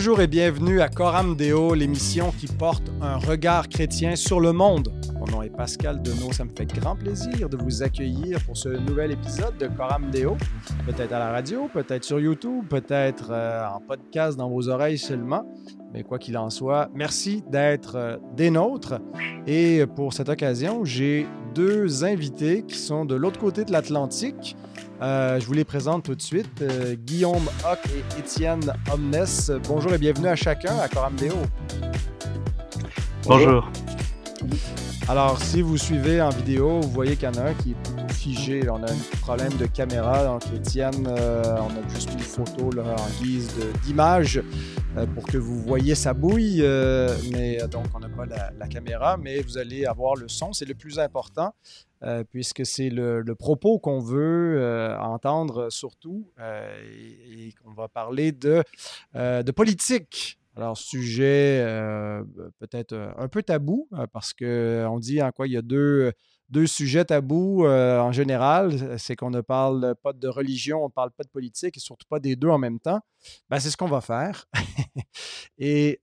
Bonjour et bienvenue à Coram Deo, l'émission qui porte un regard chrétien sur le monde. Mon nom est Pascal Denot, ça me fait grand plaisir de vous accueillir pour ce nouvel épisode de Coram Deo. Peut-être à la radio, peut-être sur YouTube, peut-être euh, en podcast dans vos oreilles seulement. Mais quoi qu'il en soit, merci d'être euh, des nôtres. Et pour cette occasion, j'ai deux invités qui sont de l'autre côté de l'Atlantique. Euh, je vous les présente tout de suite. Euh, Guillaume Hoc et Étienne Omnes. Bonjour et bienvenue à chacun à Coram Deo. Bonjour. Alors, si vous suivez en vidéo, vous voyez qu'il y en a un qui est figé. On a un problème de caméra. Donc, Étienne, euh, on a juste mis une photo là, en guise d'image pour que vous voyez sa bouille. mais donc, on n'a pas la, la, caméra, mais vous allez avoir le son. C'est le plus important. Euh, puisque c'est le, propos qu'on veut euh, entendre surtout, euh, et, qu'on va parler de, de politique. Alors, sujet peut-être un peu tabou, parce qu'on dit en quoi il y a deux, deux sujets tabous en général. C'est qu'on ne parle pas de religion, on ne parle pas de politique, et surtout pas des deux en même temps. Ben, c'est ce qu'on va faire. et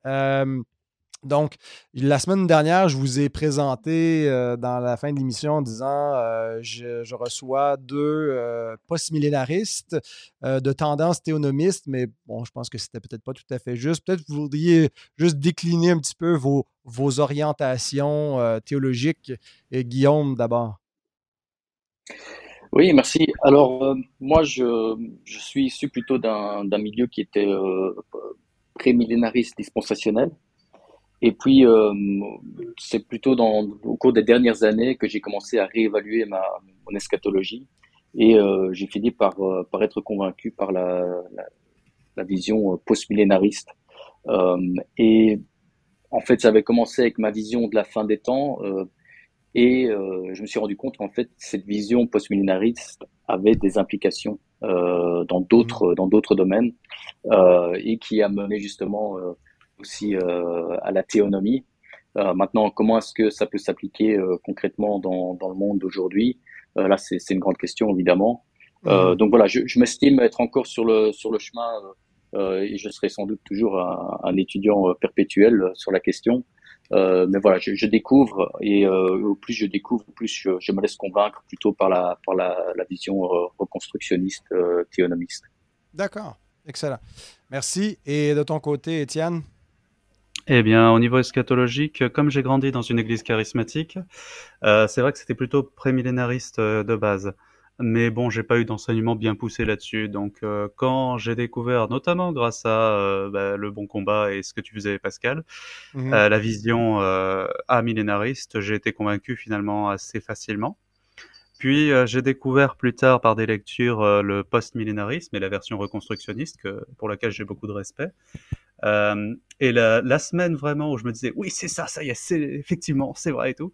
donc, la semaine dernière, je vous ai présenté euh, dans la fin de l'émission en disant euh, je, reçois deux euh, post-millénaristes de tendance théonomiste, mais bon, je pense que c'était peut-être pas tout à fait juste. Peut-être que vous voudriez juste décliner un petit peu vos, orientations théologiques. Et Guillaume, d'abord. Oui, merci. Alors, moi, je, je, suis issu plutôt d'un milieu qui était pré-millénariste dispensationel. Et puis, euh, c'est plutôt dans, au cours des dernières années que j'ai commencé à réévaluer ma, mon eschatologie. Et euh, j'ai fini par, euh, par être convaincu par la, la, la vision post-millénariste. Euh, et en fait, ça avait commencé avec ma vision de la fin des temps. Euh, et je me suis rendu compte qu'en fait, cette vision post-millénariste avait des implications dans d'autres dans d'autres domaines et qui a mené justement aussi euh, à la théonomie. Euh, maintenant, comment est-ce que ça peut s'appliquer euh, concrètement dans, dans le monde d'aujourd'hui? Là, c'est une grande question, évidemment. Mmh. donc voilà, je, je m'estime être encore sur le, sur le chemin euh, et je serai sans doute toujours un, un étudiant perpétuel sur la question. Euh, mais voilà, je, je découvre et euh, au plus je découvre, au plus je, je, me laisse convaincre plutôt par la, par la, la vision reconstructionniste, théonomiste. D'accord, excellent. Merci. Et de ton côté, Étienne? Eh bien, au niveau eschatologique, comme j'ai grandi dans une église charismatique, euh, c'est vrai que c'était plutôt prémillénariste euh, de base. Mais bon, j'ai pas eu d'enseignement bien poussé là-dessus. Donc, euh, quand j'ai découvert, notamment grâce à euh, bah, le bon combat et ce que tu faisais, Pascal, mmh la vision amillénariste, j'ai été convaincu finalement assez facilement. Puis j'ai découvert plus tard par des lectures le post-millénarisme et la version reconstructionniste, que, pour laquelle j'ai beaucoup de respect. Euh, et la, la, semaine vraiment où je me disais oui c'est ça, ça y est, c'est effectivement c'est vrai et tout.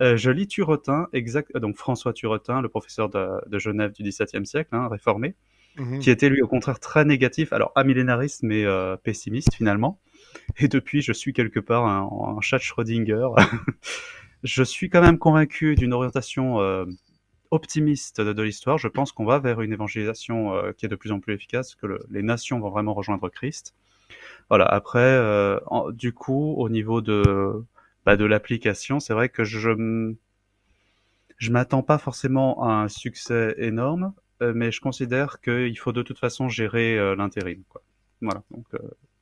Euh, je lis Turetin, exact, donc François Turetin, le professeur de, de Genève du XVIIe siècle, hein, réformé, mmh qui était lui au contraire très négatif, alors amillénariste mais euh, pessimiste finalement. Et depuis, je suis quelque part un, un chat Schrödinger. je suis quand même convaincu d'une orientation euh, optimiste de, de l'histoire. Je pense qu'on va vers une évangélisation qui est de plus en plus efficace, que le, les nations vont vraiment rejoindre Christ. Voilà. Après, euh, du coup, au niveau de bah, de l'application, c'est vrai que je je m'attends pas forcément à un succès énorme, euh, mais je considère qu'il faut de toute façon gérer euh, l'intérim. Voilà. Donc,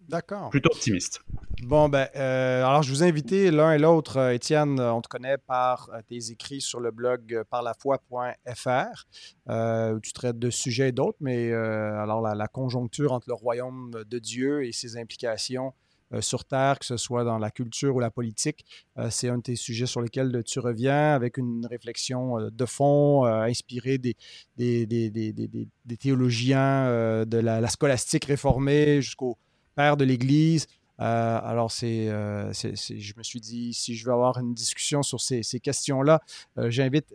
D'accord. Plutôt optimiste. Bon, ben, euh, alors je vous invite l'un et l'autre. Euh, Étienne, on te connaît par euh, tes écrits sur le blog parlafoi.fr, euh, où tu traites de sujets d'autres, mais euh, alors la, la, conjoncture entre le royaume de Dieu et ses implications euh, sur Terre, que ce soit dans la culture ou la politique, c'est un de tes sujets sur lesquels tu reviens avec une réflexion de fond inspirée des, des, des, des théologiens de la, la scolastique réformée jusqu'au père de l'Église. Euh, alors, c'est, euh, je me suis dit, si je veux avoir une discussion sur ces, questions-là, euh, j'invite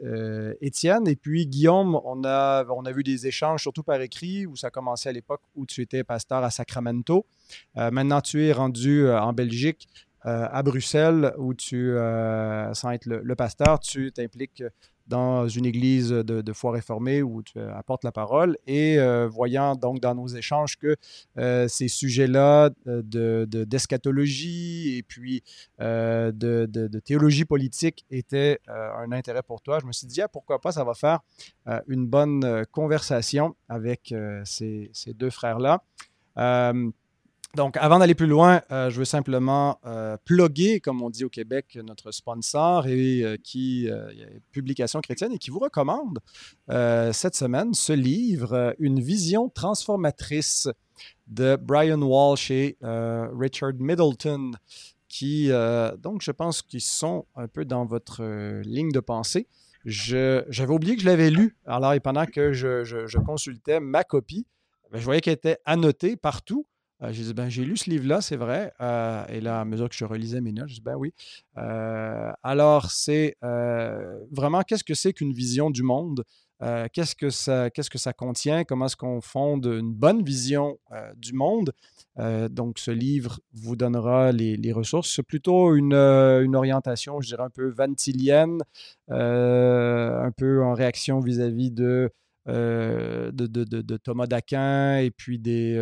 Étienne. Et puis, Guillaume, on a, vu des échanges, surtout par écrit, où ça a commencé à l'époque où tu étais pasteur à Sacramento. Maintenant, tu es rendu en Belgique, à Bruxelles, où tu, sans être le, le pasteur, tu t'impliques dans une église de, foi réformée où tu apportes la parole et voyant donc dans nos échanges que ces sujets-là d'eschatologie et puis de, théologie politique étaient un intérêt pour toi, je me suis dit, ah, pourquoi pas, ça va faire une bonne conversation avec ces, ces, deux frères-là. Donc, avant d'aller plus loin, euh, je veux simplement euh, plugger, comme on dit au Québec, notre sponsor et euh, qui Publication chrétienne et qui vous recommande cette semaine ce livre, Une vision transformatrice de Brian Walsh et Richard Middleton, qui, donc, je pense qu'ils sont un peu dans votre ligne de pensée. J'avais oublié que je l'avais lu. Alors, et pendant que je, consultais ma copie, ben, je voyais qu'elle était annotée partout. Euh, j'ai ben, j'ai lu ce livre-là, c'est vrai. Euh, et là, à mesure que je relisais mes notes, je dis, ben oui. Euh, alors, c'est vraiment, qu'est-ce que c'est qu'une vision du monde? qu'est-ce, que ça, qu'est-ce que ça contient? Comment est-ce qu'on fonde une bonne vision du monde? donc, ce livre vous donnera les, ressources. C'est plutôt une, orientation, je dirais, un peu vantilienne, un peu en réaction vis-à-vis de, de, de, Thomas d'Aquin et puis des,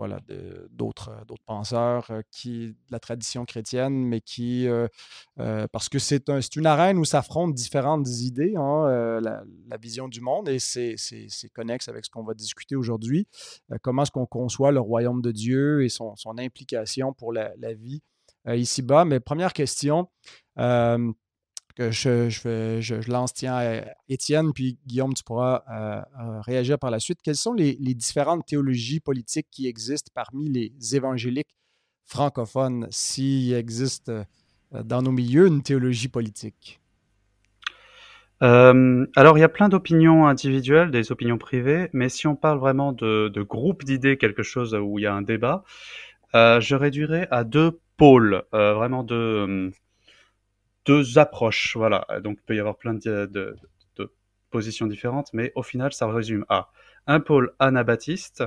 voilà, d'autres, euh, d'autres penseurs euh, qui, de la tradition chrétienne, mais qui, euh, parce que c'est, un, une arène où s'affrontent différentes idées, hein, la, vision du monde, et c'est, connexe avec ce qu'on va discuter aujourd'hui. comment est-ce qu'on conçoit le royaume de Dieu et son, son implication pour la vie ici-bas. Mais première question, que je, je, je, lance tiens à Étienne, puis Guillaume, tu pourras euh, euh, réagir par la suite. Quelles sont les, différentes théologies politiques qui existent parmi les évangéliques francophones, s'il existe euh, dans nos milieux une théologie politique? alors, il y a plein d'opinions individuelles, des opinions privées, mais si on parle vraiment de, de groupe d'idées, quelque chose où il y a un débat, je réduirais à deux pôles, vraiment deux deux approches. Voilà, donc il peut y avoir plein de, de, positions différentes, mais au final, ça résume à un pôle anabaptiste.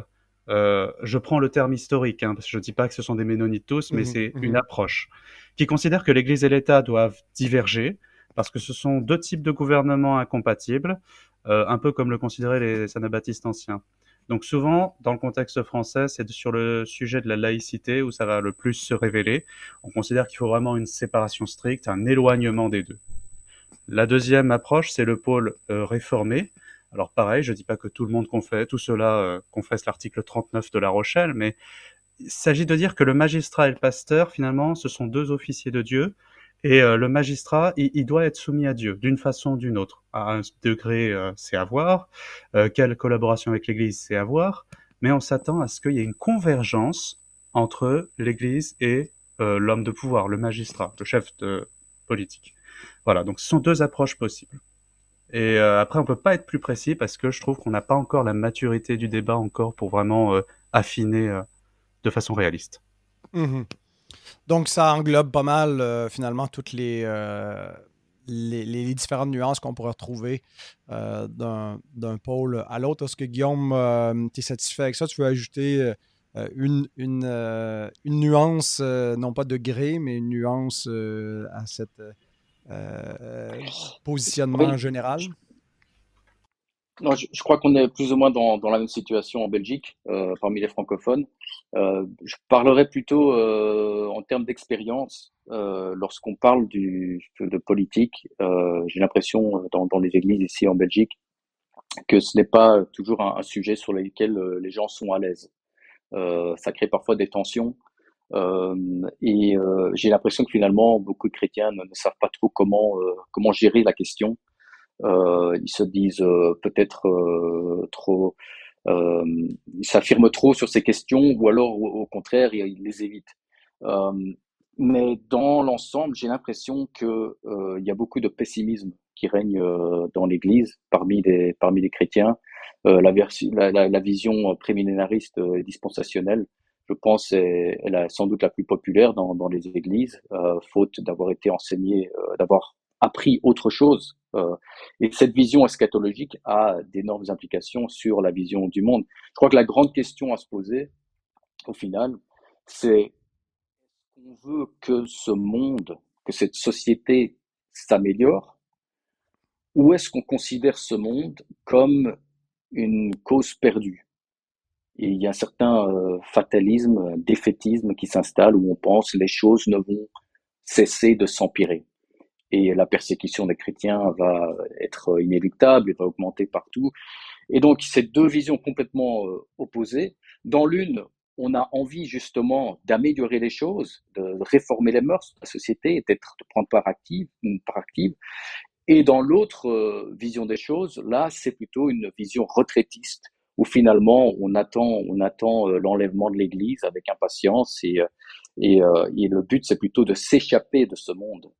Euh, je prends le terme historique, hein, parce que je ne dis pas que ce sont des ménonites tous, mais mmh c'est mmh une approche qui considère que l'Église et l'État doivent diverger, parce que ce sont deux types de gouvernements incompatibles, euh, un peu comme le considéraient les anabaptistes anciens. Donc souvent, dans le contexte français, c'est sur le sujet de la laïcité où ça va le plus se révéler. On considère qu'il faut vraiment une séparation stricte, un éloignement des deux. La deuxième approche, c'est le pôle euh, réformé. Alors pareil, je ne dis pas que tout le monde confesse, tout cela euh, confesse l'article 39 de La Rochelle, mais il s'agit de dire que le magistrat et le pasteur, finalement, ce sont deux officiers de Dieu, et euh, le magistrat, il, doit être soumis à Dieu d'une façon ou d'une autre. À un degré, euh, c'est à voir. Euh, quelle collaboration avec l'Église, c'est à voir. Mais on s'attend à ce qu'il y ait une convergence entre l'Église et l'homme de pouvoir, le magistrat, le chef de politique. Voilà, donc ce sont deux approches possibles. Et après, on peut pas être plus précis parce que je trouve qu'on n'a pas encore la maturité du débat encore pour vraiment affiner de façon réaliste. Mmh donc, ça englobe pas mal, euh, finalement, toutes euh, les, les, différentes nuances qu'on pourrait retrouver euh, d'un pôle à l'autre. Est-ce que, Guillaume, tu es satisfait avec ça? Tu veux ajouter une, une, une, nuance, non pas de gré, mais une nuance à cet positionnement général? Non, je, crois qu'on est plus ou moins dans, la même situation en Belgique, euh, parmi les francophones. Euh, je parlerai plutôt euh, en termes d'expérience. Lorsqu'on parle de politique, j'ai l'impression dans, les églises ici en Belgique que ce n'est pas toujours un, sujet sur lequel les gens sont à l'aise. ça crée parfois des tensions. et j'ai l'impression que finalement, beaucoup de chrétiens ne, ne savent pas trop comment, comment gérer la question. Euh, ils se disent euh, peut-être euh, trop, ils s'affirment trop sur ces questions ou alors au, contraire ils, les évitent. mais dans l'ensemble, j'ai l'impression que il y a beaucoup de pessimisme qui règne dans l'Église parmi les parmi les chrétiens. Euh, la, la, la, vision prémillénariste et dispensationelle, je pense, est, elle est sans doute la plus populaire dans, dans les églises, euh, faute d'avoir été enseignée, euh, d'avoir appris autre chose. Euh, et cette vision eschatologique a d'énormes implications sur la vision du monde. Je crois que la grande question à se poser, au final, c'est on veut que ce monde, que cette société s'améliore, ou est-ce qu'on considère ce monde comme une cause perdue? Il y a un certain euh, fatalisme, défaitisme qui s'installe où on pense les choses ne vont cesser de s'empirer. Et la persécution des chrétiens va être inéluctable et va augmenter partout. Et donc, ces deux visions complètement euh, opposées. Dans l'une, on a envie justement d'améliorer les choses, de réformer les mœurs de la société, d'être, de prendre part active, part active. Et dans l'autre euh, vision des choses, là, c'est plutôt une vision retraitiste, où finalement on attend, on attend euh, l'enlèvement de l'Église avec impatience, et, et, et le but c'est plutôt de s'échapper de ce monde,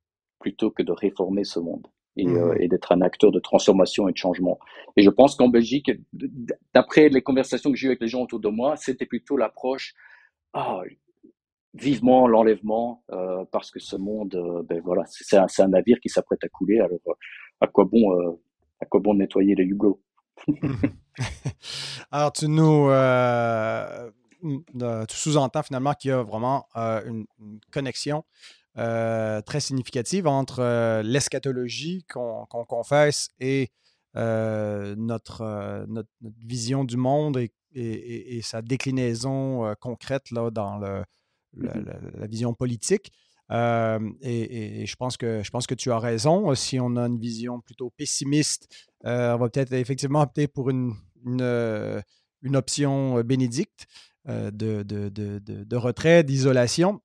plutôt que de réformer ce monde. Et, mmh. et d'être un acteur de transformation et de changement. Et je pense qu'en Belgique, d'après les conversations que j'ai eues avec les gens autour de moi, c'était plutôt l'approche ah, vivement l'enlèvement euh, parce que ce monde, euh, ben voilà, c'est un, un, navire qui s'apprête à couler. Alors, euh, à quoi bon, euh, à quoi bon nettoyer les hublots? Alors, tu nous, tu sous-entends finalement qu'il y a vraiment une, une, connexion très significative entre l'eschatologie qu'on confesse et notre, notre, notre, vision du monde et, et, et sa déclinaison concrète là, dans le, Mmh la, vision politique. et, je, pense que, je pense que tu as raison. Si on a une vision plutôt pessimiste, on va peut-être effectivement opter pour une, une, option bénédicte. De, de, de, de, retrait, d'isolation.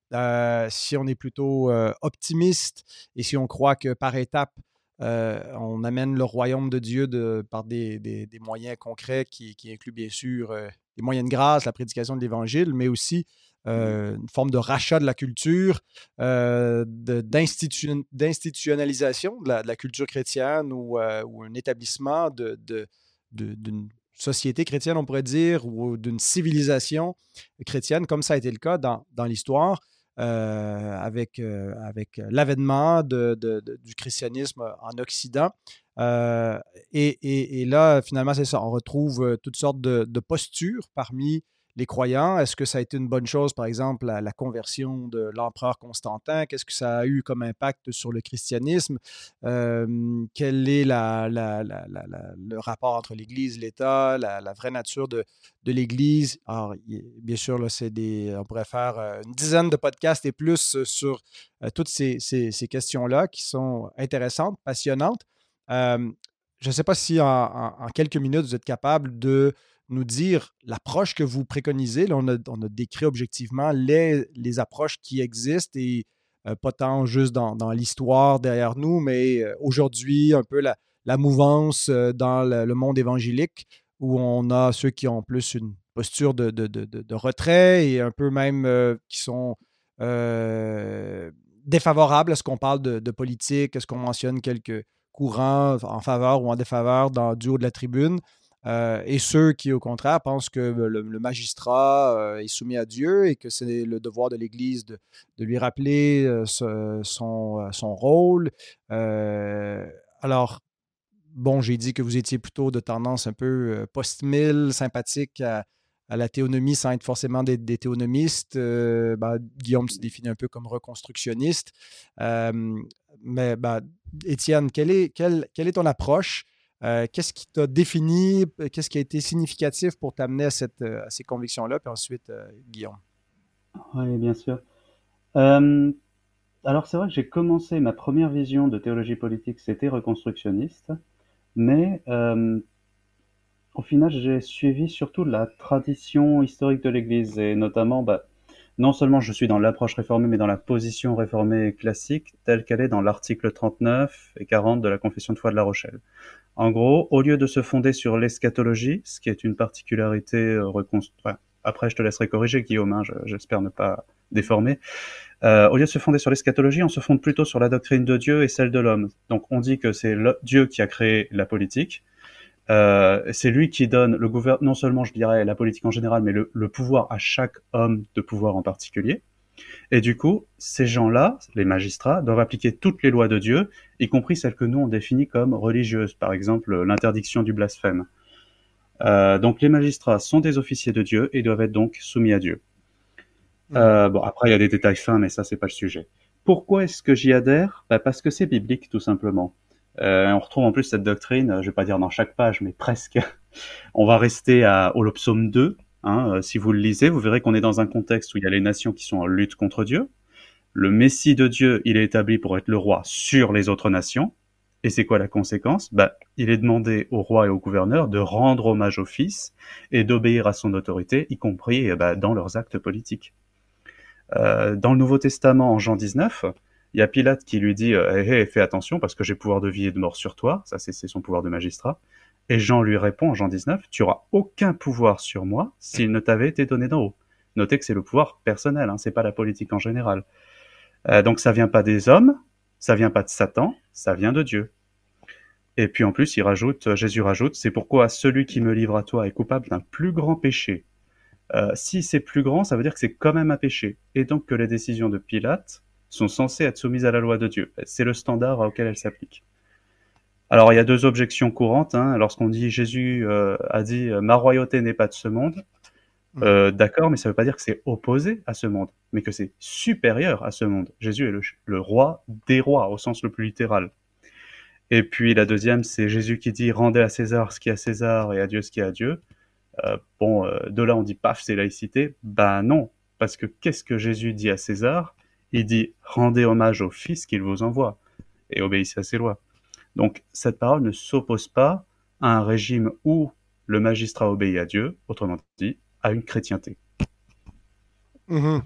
si on est plutôt optimiste et si on croit que par étapes, on amène le royaume de Dieu par des, des, moyens concrets qui, qui, incluent bien sûr des moyens de grâce, la prédication de l'Évangile, mais aussi Mmh euh, une forme de rachat de la culture, euh, d'institutionnalisation de, la, culture chrétienne ou, euh, un établissement d'une de, société chrétienne, on pourrait dire, ou d'une civilisation chrétienne, comme ça a été le cas dans, l'histoire. avec, avec l'avènement du christianisme en Occident. Et, et, là, finalement, c'est ça. On retrouve toutes sortes de, postures parmi les croyants? Est-ce que ça a été une bonne chose, par exemple, la, la conversion de l'empereur Constantin? Qu'est-ce que ça a eu comme impact sur le christianisme? quel est le rapport entre l'Église, l'État, la, vraie nature de, l'Église? Alors, bien sûr, là, des, on pourrait faire euh, une dizaine de podcasts et plus sur euh, toutes ces, questions-là qui sont intéressantes, passionnantes. je ne sais pas si en, quelques minutes, vous êtes capable de nous dire l'approche que vous préconisez. Là, on, a, décrit objectivement les, approches qui existent et euh, pas tant juste dans, l'histoire derrière nous, mais euh, aujourd'hui, un peu la, mouvance euh, dans le, monde évangélique où on a ceux qui ont plus une posture de, retrait et un peu même qui sont défavorables à ce qu'on parle de, politique, est-ce qu'on mentionne quelques courants en faveur ou en défaveur dans, du haut de la tribune. Euh, et ceux qui, au contraire, pensent que le, magistrat euh, est soumis à Dieu et que c'est le devoir de l'Église de, lui rappeler euh, son, rôle. alors, bon, j'ai dit que vous étiez plutôt de tendance un peu post-mille, sympathique à, la théonomie sans être forcément des, théonomistes. Ben, Guillaume se définit un peu comme reconstructionniste. mais ben, Étienne, est, quelle est ton approche? Euh, qu'est-ce qui t'a défini? Qu'est-ce qui a été significatif pour t'amener à, euh, ces convictions-là? Puis ensuite, euh, Guillaume. Oui, bien sûr. alors, c'est vrai que j'ai commencé ma première vision de théologie politique, c'était reconstructionniste, mais au final, j'ai suivi surtout la tradition historique de l'Église, et notamment, bah, non seulement je suis dans l'approche réformée, mais dans la position réformée classique, telle qu'elle est dans l'article 39 et 40 de la Confession de foi de La Rochelle. En gros, au lieu de se fonder sur l'eschatologie, ce qui est une particularité euh, reconstruite, après je te laisserai corriger Guillaume, hein, j'espère ne pas déformer, euh, au lieu de se fonder sur l'eschatologie, on se fonde plutôt sur la doctrine de Dieu et celle de l'homme. Donc on dit que c'est Dieu qui a créé la politique, euh, c'est lui qui donne le gouvernement, non seulement je dirais la politique en général, mais le, pouvoir à chaque homme de pouvoir en particulier. Et du coup, ces gens-là, les magistrats, doivent appliquer toutes les lois de Dieu, y compris celles que nous on définit comme religieuses, par exemple l'interdiction du blasphème. Euh, donc les magistrats sont des officiers de Dieu et doivent être donc soumis à Dieu. Mmh. Euh, bon, après il y a des détails fins, mais ça c'est pas le sujet. Pourquoi est-ce que j'y adhère? Bah, Parce que c'est biblique, tout simplement. on retrouve en plus cette doctrine, je vais pas dire dans chaque page, mais presque. on va rester à, au psaume 2. Hein, si vous le lisez, vous verrez qu'on est dans un contexte où il y a les nations qui sont en lutte contre Dieu. Le Messie de Dieu, il est établi pour être le roi sur les autres nations. Et c'est quoi la conséquence? Bah, Il est demandé au roi et au gouverneur de rendre hommage au Fils et d'obéir à son autorité, y compris bah, dans leurs actes politiques. Euh, dans le Nouveau Testament, en Jean 19, il y a Pilate qui lui dit euh, Fais attention parce que j'ai pouvoir de vie et de mort sur toi. Ça, c'est son pouvoir de magistrat. Et Jean lui répond en Jean 19 Tu auras aucun pouvoir sur moi s'il ne t'avait été donné d'en haut. Notez que c'est le pouvoir personnel, hein, c'est pas la politique en général. Euh, donc ça vient pas des hommes, ça vient pas de Satan, ça vient de Dieu. Et puis en plus, il rajoute, Jésus rajoute, c'est pourquoi celui qui me livre à toi est coupable d'un plus grand péché. Euh, si c'est plus grand, ça veut dire que c'est quand même un péché, et donc que les décisions de Pilate sont censées être soumises à la loi de Dieu. C'est le standard auquel elles s'appliquent. Alors il y a deux objections courantes. Hein. Lorsqu'on dit Jésus euh, a dit ma royauté n'est pas de ce monde, Mm. Euh, d'accord, mais ça ne veut pas dire que c'est opposé à ce monde, mais que c'est supérieur à ce monde. Jésus est le, roi des rois, au sens le plus littéral. Et puis la deuxième, c'est Jésus qui dit rendez à César ce qui est à César et à Dieu ce qui est à Dieu. Euh, bon, euh, de là on dit paf, c'est laïcité. Ben non, parce que qu'est-ce que Jésus dit à César? Il dit rendez hommage au Fils qu'il vous envoie et obéissez à ses lois. Donc cette parole ne s'oppose pas à un régime où le magistrat obéit à Dieu, autrement dit, à une chrétienté. Mhm.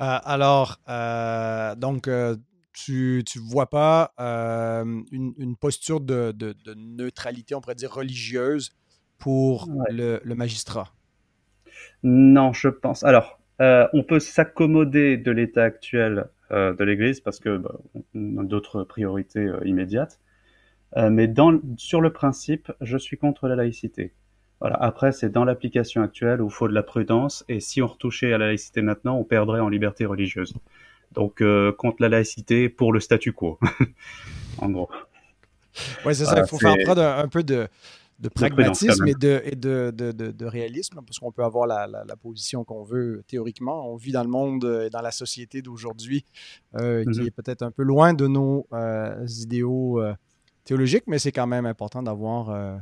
Euh, alors, euh, donc, euh, tu ne vois pas une, posture de, neutralité, on pourrait dire religieuse, pour le, magistrat? Non, je pense. Alors, on peut s'accommoder de l'état actuel de l'Église parce que bah, a d'autres priorités immédiates. Mais dans, sur le principe, je suis contre la laïcité. Voilà. Après, c'est dans l'application actuelle où il faut de la prudence, et si on retouchait à la laïcité maintenant, on perdrait en liberté religieuse. Donc, euh, contre la laïcité pour le statu quo, en gros. Oui, c'est ça. Il faut faire preuve un, peu de, pragmatisme et, de, et de, de, réalisme, parce qu'on peut avoir la, la, position qu'on veut théoriquement. On vit dans le monde et dans la société d'aujourd'hui euh, qui mhm. est peut-être un peu loin de nos euh, idéaux théologiques, mais c'est quand même important d'avoir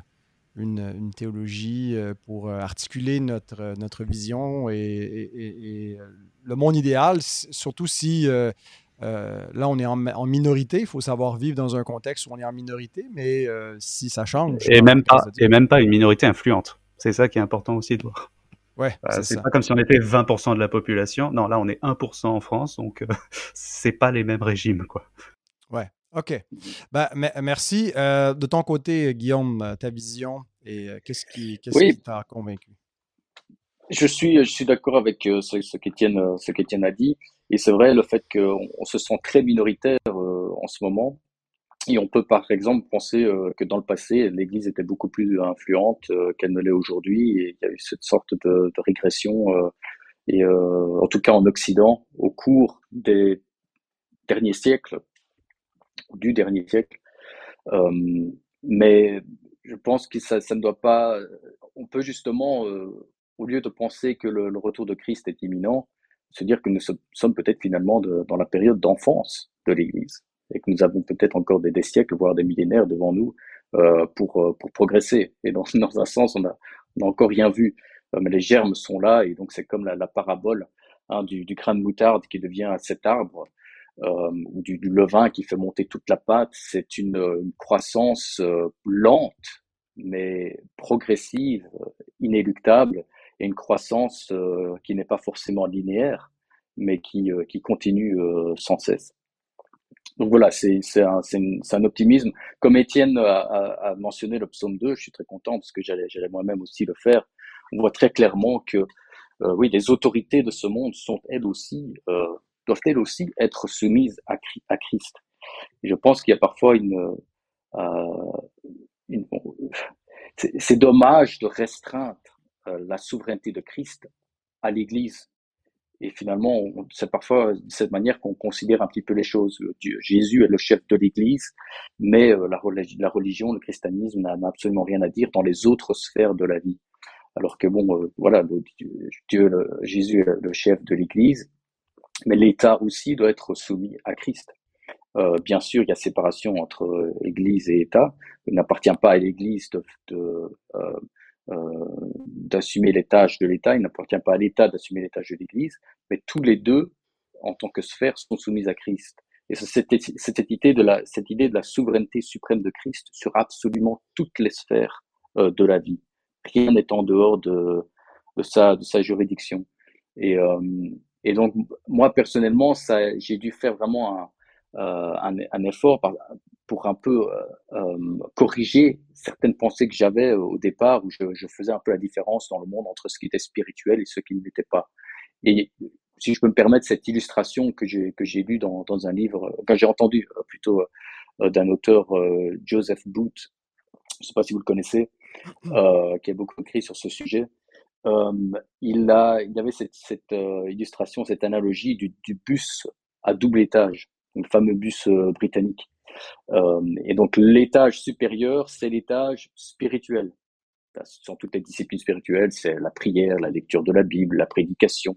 une, théologie euh, pour euh, articuler notre, euh, notre vision et, le monde idéal, surtout si là on est en, minorité, il faut savoir vivre dans un contexte où on est en minorité, mais si ça change. Et même, pas, et même pas une minorité influente. C'est ça qui est important aussi de voir. Ouais, c'est pas comme si on était 20% de la population. Non, là on est 1% en France, donc c'est pas les mêmes régimes, quoi. Ouais, OK. Ben, merci. Euh, de ton côté, Guillaume, ta vision et euh, qu'est-ce qui t'a convaincu? Je suis, je suis d'accord avec euh, ce, ce qu'Étienne, a dit. Et c'est vrai, le fait qu'on on se sent très minoritaire en ce moment. Et on peut par exemple penser que dans le passé, l'Église était beaucoup plus influente qu'elle ne l'est aujourd'hui. Et il y a eu cette sorte de, de régression, et en tout cas en Occident, au cours des derniers siècles, du dernier siècle. Euh, mais je pense que ça, ça, ne doit pas. On peut justement, euh, au lieu de penser que le, retour de Christ est imminent, se dire que nous sommes peut-être finalement de, dans la période d'enfance de l'Église et que nous avons peut-être encore des, des, siècles, voire des millénaires devant nous euh, pour, euh, pour progresser. Et dans, dans un sens, on n'a encore rien vu, euh, mais les germes sont là et donc c'est comme la, la parabole hein, du, du grain de moutarde qui devient cet arbre ou du, du, levain qui fait monter toute la pâte, c'est une, une, croissance euh, lente, mais progressive, inéluctable, et une croissance euh, qui n'est pas forcément linéaire, mais qui, qui continue sans cesse. Donc voilà, c'est un, un, optimisme. Comme Étienne a, a, a, mentionné le psaume 2, je suis très content parce que j'allais moi-même aussi le faire. On voit très clairement que euh, oui, les autorités de ce monde sont elles aussi euh, doivent-elles aussi être soumises à, Christ? Je pense qu'il y a parfois une... Euh, c'est dommage de restreindre euh, la souveraineté de Christ à l'Église. Et finalement, c'est parfois de cette manière qu'on considère un petit peu les choses. Dieu, Jésus est le chef de l'Église, mais euh, la, religion, le christianisme n'a absolument rien à dire dans les autres sphères de la vie. Alors que bon, euh, voilà, Dieu, Jésus est le chef de l'Église, mais l'État aussi doit être soumis à Christ. Euh, bien sûr, il y a séparation entre euh, Église et État. Il n'appartient pas à l'Église de, de euh, euh, d'assumer les tâches de l'État, il n'appartient pas à l'État d'assumer les tâches de l'Église, mais tous les deux, en tant que sphère, sont soumis à Christ. Et cette, cette, idée de la, cette idée de la souveraineté suprême de Christ sur absolument toutes les sphères euh, de la vie. Rien n'est en dehors de, de, sa, de sa juridiction. Et, euh, et donc, moi, personnellement, ça, j'ai dû faire vraiment un, euh, un, un, effort pour un peu euh, euh, corriger certaines pensées que j'avais au départ, où je, je, faisais un peu la différence dans le monde entre ce qui était spirituel et ce qui ne l'était pas. Et si je peux me permettre cette illustration que j'ai que j'ai lue dans, dans un livre, que j'ai entendu plutôt d'un auteur Joseph Booth, je ne sais pas si vous le connaissez, euh, qui a beaucoup écrit sur ce sujet. Il, a, il avait cette, cette illustration, cette analogie du, du, bus à double étage, le fameux bus britannique. et donc l'étage supérieur, c'est l'étage spirituel. Ce sont toutes les disciplines spirituelles, c'est la prière, la lecture de la Bible, la prédication,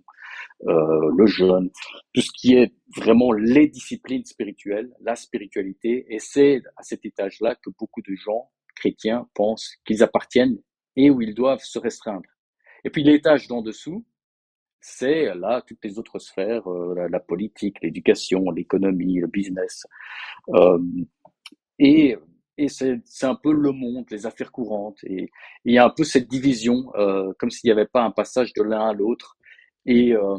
euh, le jeûne, tout ce qui est vraiment les disciplines spirituelles, la spiritualité. Et c'est à cet étage-là que beaucoup de gens chrétiens pensent qu'ils appartiennent et où ils doivent se restreindre. Et puis l'étage d'en dessous, c'est là toutes les autres sphères, euh, la, politique, l'éducation, l'économie, le business. Euh, et c'est un peu le monde, les affaires courantes. Et il y a un peu cette division, euh, comme s'il n'y avait pas un passage de l'un à l'autre. Et euh,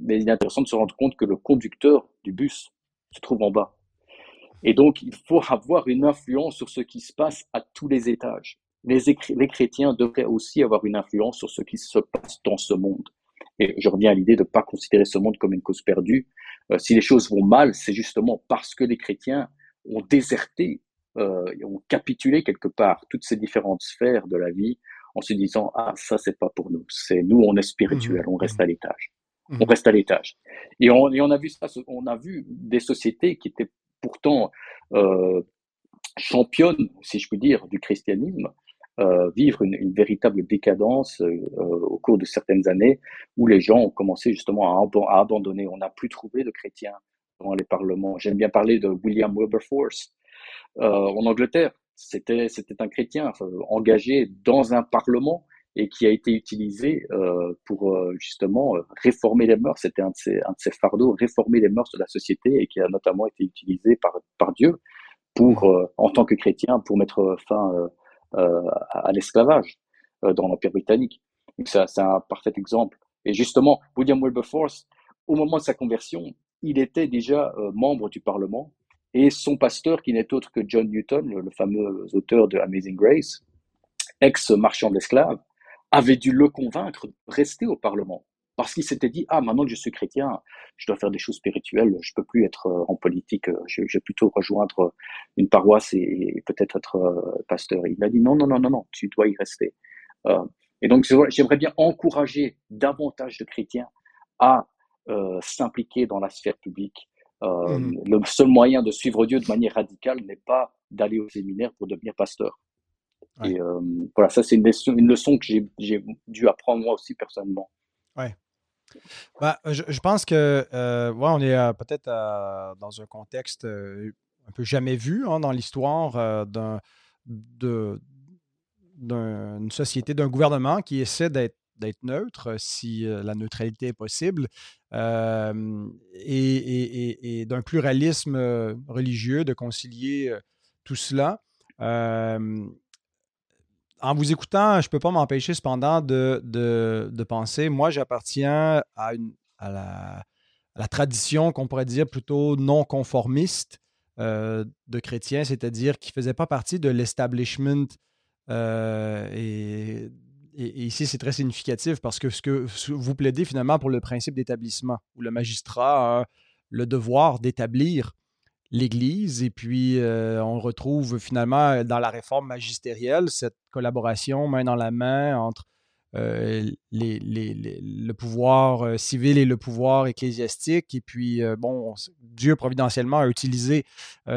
mais il est intéressant de se rendre compte que le conducteur du bus se trouve en bas. Et donc, il faut avoir une influence sur ce qui se passe à tous les étages. Les, les chrétiens devraient aussi avoir une influence sur ce qui se passe dans ce monde. Et je reviens à l'idée de ne pas considérer ce monde comme une cause perdue. Euh, si les choses vont mal, c'est justement parce que les chrétiens ont déserté, euh, ont capitulé quelque part toutes ces différentes sphères de la vie en se disant ah ça c'est pas pour nous, c'est nous on est spirituel, mmh on reste mmh à l'étage, mmh on reste à l'étage. Et on, et on a vu ça, on a vu des sociétés qui étaient pourtant euh, championne, si je puis dire, du christianisme, euh, vivre une, une, véritable décadence euh, au cours de certaines années où les gens ont commencé justement à, abandonner. On n'a plus trouvé de chrétiens dans les parlements. J'aime bien parler de William Wilberforce euh, en Angleterre. C'était c'était un chrétien engagé dans un parlement et qui a été utilisé euh, pour euh, justement euh, réformer les mœurs. C'était un, de ses, un de ses fardeaux, réformer les mœurs de la société et qui a notamment été utilisé par, par Dieu pour, euh, en tant que chrétien pour mettre fin euh, à, à l'esclavage dans l'Empire britannique. Donc c'est un parfait exemple. Et justement, William Wilberforce, au moment de sa conversion, il était déjà membre du Parlement et son pasteur, qui n'est autre que John Newton, le fameux auteur de Amazing Grace, ex-marchand d'esclaves, avait dû le convaincre de rester au Parlement. Parce qu'il s'était dit, ah, maintenant que je suis chrétien, je dois faire des choses spirituelles, je peux plus être euh, en politique, euh, je, vais plutôt rejoindre une paroisse et, peut-être être euh, pasteur. il a dit, non, non, non, non, non, tu dois y rester. et donc, j'aimerais bien encourager davantage de chrétiens à s'impliquer dans la sphère publique. Mmh. Le seul moyen de suivre Dieu de manière radicale n'est pas d'aller au séminaire pour devenir pasteur. Et euh, voilà, ça, c'est une leçon, une leçon que j'ai dû apprendre moi aussi personnellement. Ouais. Bah, je, je, pense que euh, on est euh, peut-être dans un contexte un peu jamais vu hein, dans l'histoire d'un d'une société, d'un gouvernement qui essaie d'être neutre si la neutralité est possible, et d'un pluralisme religieux, de concilier tout cela en vous écoutant, je ne peux pas m'empêcher cependant de, penser, moi j'appartiens à, la, tradition qu'on pourrait dire plutôt non conformiste euh, de chrétiens, c'est-à-dire qui ne faisait pas partie de l'establishment. Euh, et, ici, c'est très significatif parce que ce que vous plaidez finalement pour le principe d'établissement, où le magistrat a le devoir d'établir l'Église. Et puis, on retrouve finalement dans la réforme magistérielle cette collaboration main dans la main entre le pouvoir civil et le pouvoir ecclésiastique. Et puis, bon, Dieu providentiellement a utilisé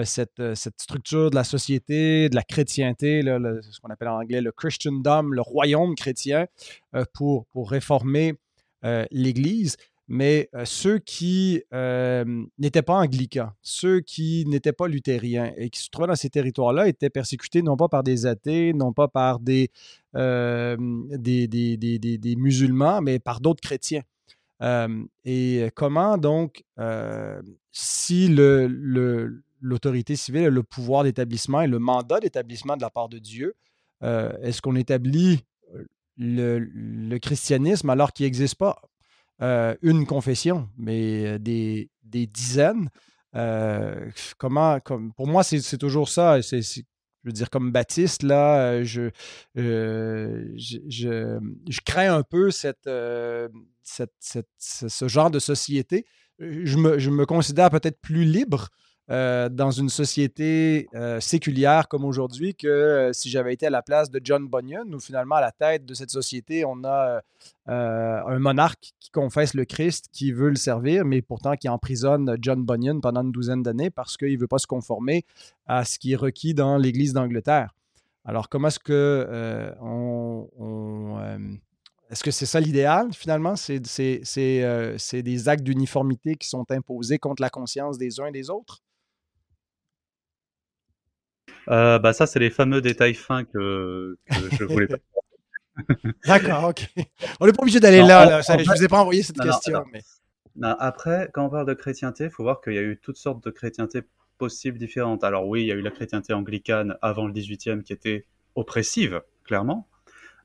cette, structure de la société, de la chrétienté, ce qu'on appelle en anglais le Christendom, le royaume chrétien, pour réformer l'Église. Mais ceux qui n'étaient pas anglicans, ceux qui n'étaient pas luthériens et qui se trouvaient dans ces territoires-là étaient persécutés non pas par des athées, non pas par des, des, musulmans, mais par d'autres chrétiens. et comment donc, si l'autorité civile a le pouvoir d'établissement et le mandat d'établissement de la part de Dieu, est-ce qu'on établit le, christianisme alors qu'il n'existe pas? Euh, une confession, mais euh, des, dizaines. Euh, comment, comme, pour moi, c'est toujours ça. je veux dire, comme Baptiste, là, je, je, crains un peu cette, ce genre de société. Je me, je me considère peut-être plus libre euh, dans une société euh, séculière comme aujourd'hui que euh, si j'avais été à la place de John Bunyan, où finalement à la tête de cette société, on a un monarque qui confesse le Christ, qui veut le servir, mais pourtant qui emprisonne John Bunyan pendant une douzaine d'années parce qu'il ne veut pas se conformer à ce qui est requis dans l'Église d'Angleterre. Alors comment est-ce que on, est-ce que c'est ça l'idéal, finalement? C'est des actes d'uniformité qui sont imposés contre la conscience des uns et des autres? Euh, bah ça, c'est les fameux détails fins que, je voulais pas. D'accord, ok. On n'est pas obligé d'aller là. je ne vous ai pas envoyé cette question. après, quand on parle de chrétienté, il faut voir qu'il y a eu toutes sortes de chrétientés possibles différentes. Alors oui, il y a eu la chrétienté anglicane avant le 18e qui était oppressive, clairement.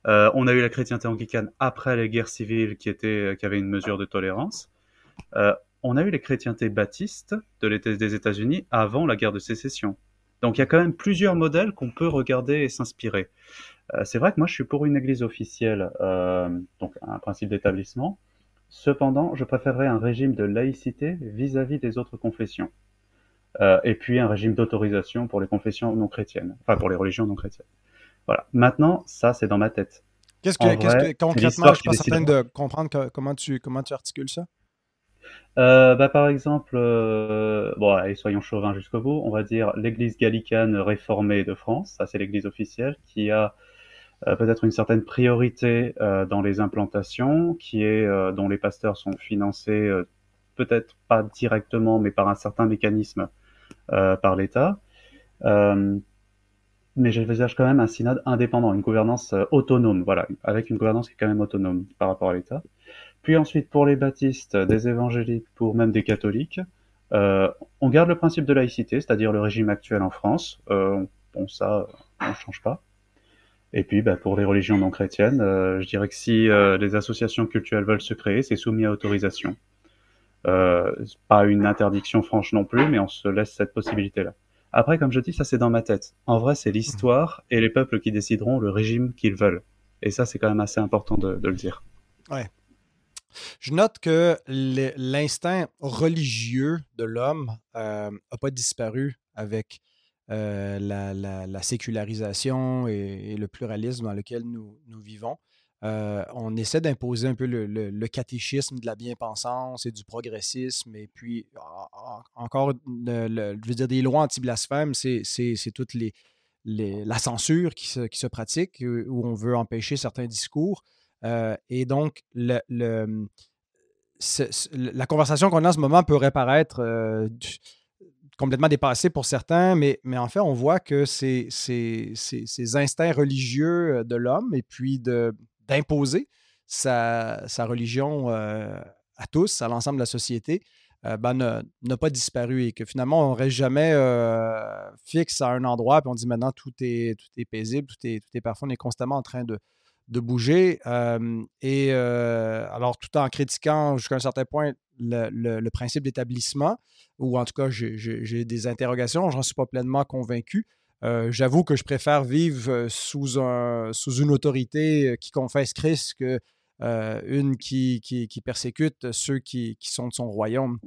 Euh, on a eu la chrétienté anglicane après les guerres civiles qui, était, qui avait une mesure de tolérance. Euh, on a eu les chrétientés baptistes de des États-Unis avant la guerre de sécession. Donc il y a quand même plusieurs modèles qu'on peut regarder et s'inspirer. Euh, c'est vrai que moi je suis pour une église officielle, euh, donc un principe d'établissement. Cependant, je préférerais un régime de laïcité vis-à-vis des autres confessions. Euh, et puis un régime d'autorisation pour les confessions non chrétiennes, enfin pour les religions non chrétiennes. Voilà. Maintenant, ça c'est dans ma tête. Qu'est-ce que, que concrètement, je suis pas certain de comprendre comment tu comment tu articules ça? Euh, bah, par exemple, euh, bon, allez, soyons chauvins jusqu'au bout, on va dire l'Église gallicane réformée de France, ça c'est l'Église officielle, qui a euh, peut-être une certaine priorité dans les implantations, qui est dont les pasteurs sont financés peut-être pas directement, mais par un certain mécanisme par l'État. mais j'envisage quand même un synode indépendant, une gouvernance autonome, voilà, avec une gouvernance qui est quand même autonome par rapport à l'État. Puis ensuite, pour les baptistes, des évangéliques, pour même des catholiques, euh, on garde le principe de laïcité, c'est-à-dire le régime actuel en France. Euh, bon, ça, on ne change pas. Et puis, bah, pour les religions non chrétiennes, euh, je dirais que si les associations culturelles veulent se créer, c'est soumis à autorisation. pas une interdiction franche non plus, mais on se laisse cette possibilité-là. Après, comme je dis, ça c'est dans ma tête. En vrai, c'est l'histoire et les peuples qui décideront le régime qu'ils veulent. Et ça, c'est quand même assez important de, de le dire. Ouais. Je note que l'instinct religieux de l'homme n'a euh, pas disparu avec euh, la, sécularisation et, le pluralisme dans lequel nous, vivons. Euh, on essaie d'imposer un peu le, catéchisme de la bien-pensance et du progressisme, et puis encore, je veux dire, des lois anti-blasphème, c'est toute la censure se, qui se, pratique, où on veut empêcher certains discours. Euh, et donc, le, la conversation qu'on a en ce moment peut paraître euh, complètement dépassée pour certains, mais, en fait, on voit que ces, ces, instincts religieux euh, de l'homme et puis d'imposer sa, religion à tous, à l'ensemble de la société, ben, n'a pas disparu et que finalement, on ne reste jamais fixe à un endroit puis on dit maintenant tout est, tout est paisible, tout est, tout est parfait, on est constamment en train de, de bouger. et alors, tout en critiquant jusqu'à un certain point le, principe d'établissement, ou en tout cas, j'ai des interrogations, j'en suis pas pleinement convaincu. J'avoue que je préfère vivre sous, un, sous une autorité qui confesse Christ que une qui, qui, persécute ceux qui, qui, sont de son royaume.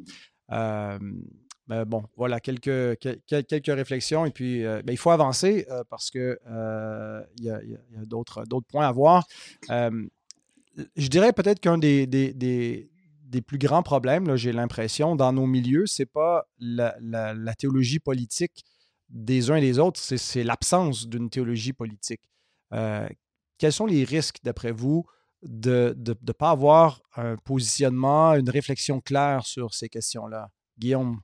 Ben, bon, voilà quelques, quelques réflexions. Et puis, euh, ben, il faut avancer euh, parce qu'il euh, y a, d'autres, points à voir. je dirais peut-être qu'un des, des, plus grands problèmes, j'ai l'impression, dans nos milieux, ce n'est pas la, théologie politique des uns et des autres, c'est, l'absence d'une théologie politique. quels sont les risques, d'après vous, de ne pas avoir un positionnement, une réflexion claire sur ces questions-là? Guillaume?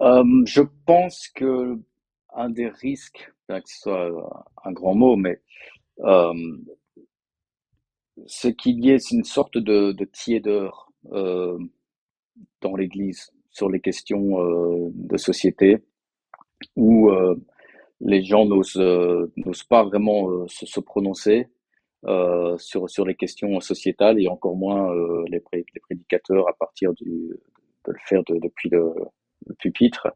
Je pense que un des risques, que ce soit un grand mot, mais ce qu'il y ait une sorte de, de tiédeur dans l'Église sur les questions de société, où les gens n'osent pas vraiment se, prononcer sur sur les questions sociétales et encore moins les, prédicateurs à partir du de le faire depuis le, pupitre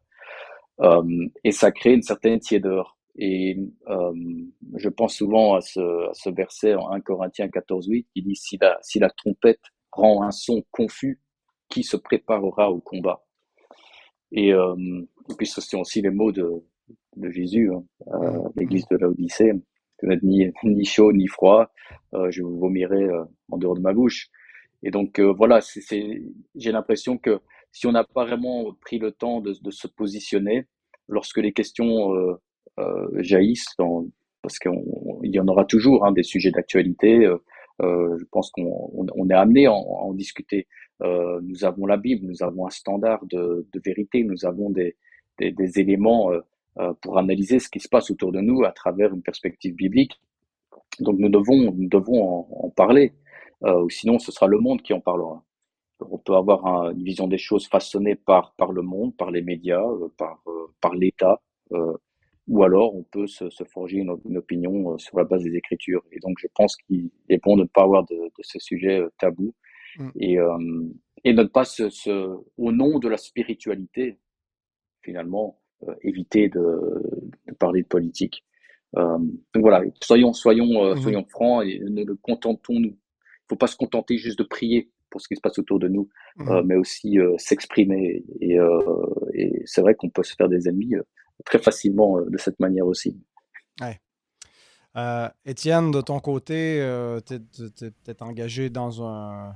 et ça crée une certaine tiédeur et je pense souvent à ce, verset en 1 Corinthiens 14.8 qui dit si la, si la trompette rend un son confus, qui se préparera au combat? Et, puis ce sont aussi les mots de, de Jésus, hein, euh, l'église de l'Odyssée. Vous n'êtes ni, chaud ni froid, euh, je vous vomirai euh, en dehors de ma bouche. Et donc euh, voilà, c'est, j'ai l'impression que si on n'a pas vraiment pris le temps de, se positionner, lorsque les questions jaillissent, dans, parce qu'il y en aura toujours hein, des sujets d'actualité, je pense qu'on on, est amené à en, en discuter. nous avons la Bible, nous avons un standard de, de vérité, nous avons des, des, des éléments euh, pour analyser ce qui se passe autour de nous à travers une perspective biblique. Donc nous devons, nous devons en, parler, euh, ou sinon ce sera le monde qui en parlera. On peut avoir une vision des choses façonnée par, par le monde, par les médias, euh, par, par l'État, ou alors on peut se, se forger une, une, opinion sur la base des Écritures. Et donc je pense qu'il est bon de ne pas avoir de, de ces sujets tabous mm. et, et de ne pas se, se, au nom de la spiritualité, finalement, euh, éviter de, de, parler de politique. Euh, donc voilà, soyons, soyons, euh, mmh soyons francs et ne le contentons-nous. Il faut pas se contenter juste de prier pour ce qui se passe autour de nous, mmh mais aussi s'exprimer. Et, et c'est vrai qu'on peut se faire des ennemis très facilement de cette manière aussi. Ouais. Étienne, de ton côté, tu es, peut-être engagé dans un,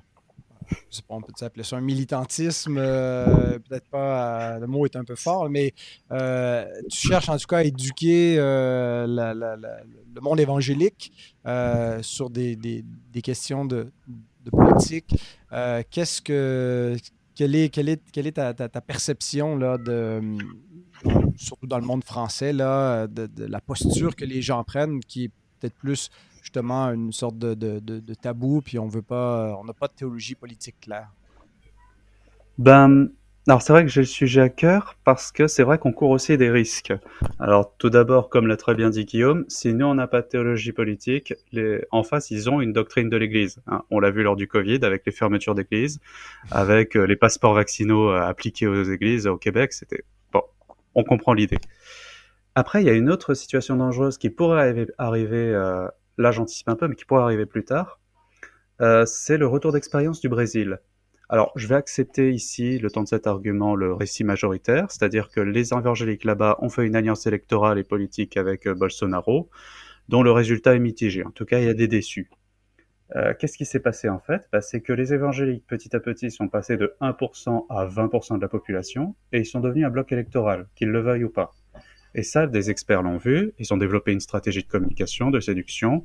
je sais pas, on peut appeler ça un militantisme, euh, peut-être pas, euh, le mot est un peu fort, mais euh, tu cherches en tout cas à éduquer le monde évangélique sur des, questions de, politique. Qu'est-ce que, quelle est, quelle est, quelle est ta, perception là, de, surtout dans le monde français, là, de, de, la posture que les gens prennent, qui est peut-être plus justement une sorte de, de, de, tabou, puis on veut pas, on n'a pas de théologie politique claire? Ben, alors c'est vrai que j'ai le sujet à cœur parce que c'est vrai qu'on court aussi des risques. Alors tout d'abord, comme l'a très bien dit Guillaume, si nous on n'a pas de théologie politique, les... en face ils ont une doctrine de l'Église. Hein. On l'a vu lors du Covid avec les fermetures d'églises, avec euh, les passeports vaccinaux euh, appliqués aux églises au Québec. C'était bon, on comprend l'idée. Après, il y a une autre situation dangereuse qui pourrait arriver, euh, là j'anticipe un peu, mais qui pourrait arriver plus tard, euh, c'est le retour d'expérience du Brésil. Alors, je vais accepter ici, le temps de cet argument, le récit majoritaire, c'est-à-dire que les évangéliques là-bas ont fait une alliance électorale et politique avec euh, Bolsonaro, dont le résultat est mitigé. En tout cas, il y a des déçus. Euh, Qu'est-ce qui s'est passé en fait? Bah, C'est que les évangéliques, petit à petit, sont passés de 1% à 20% de la population, et ils sont devenus un bloc électoral, qu'ils le veuillent ou pas. Et ça, des experts l'ont vu, ils ont développé une stratégie de communication, de séduction,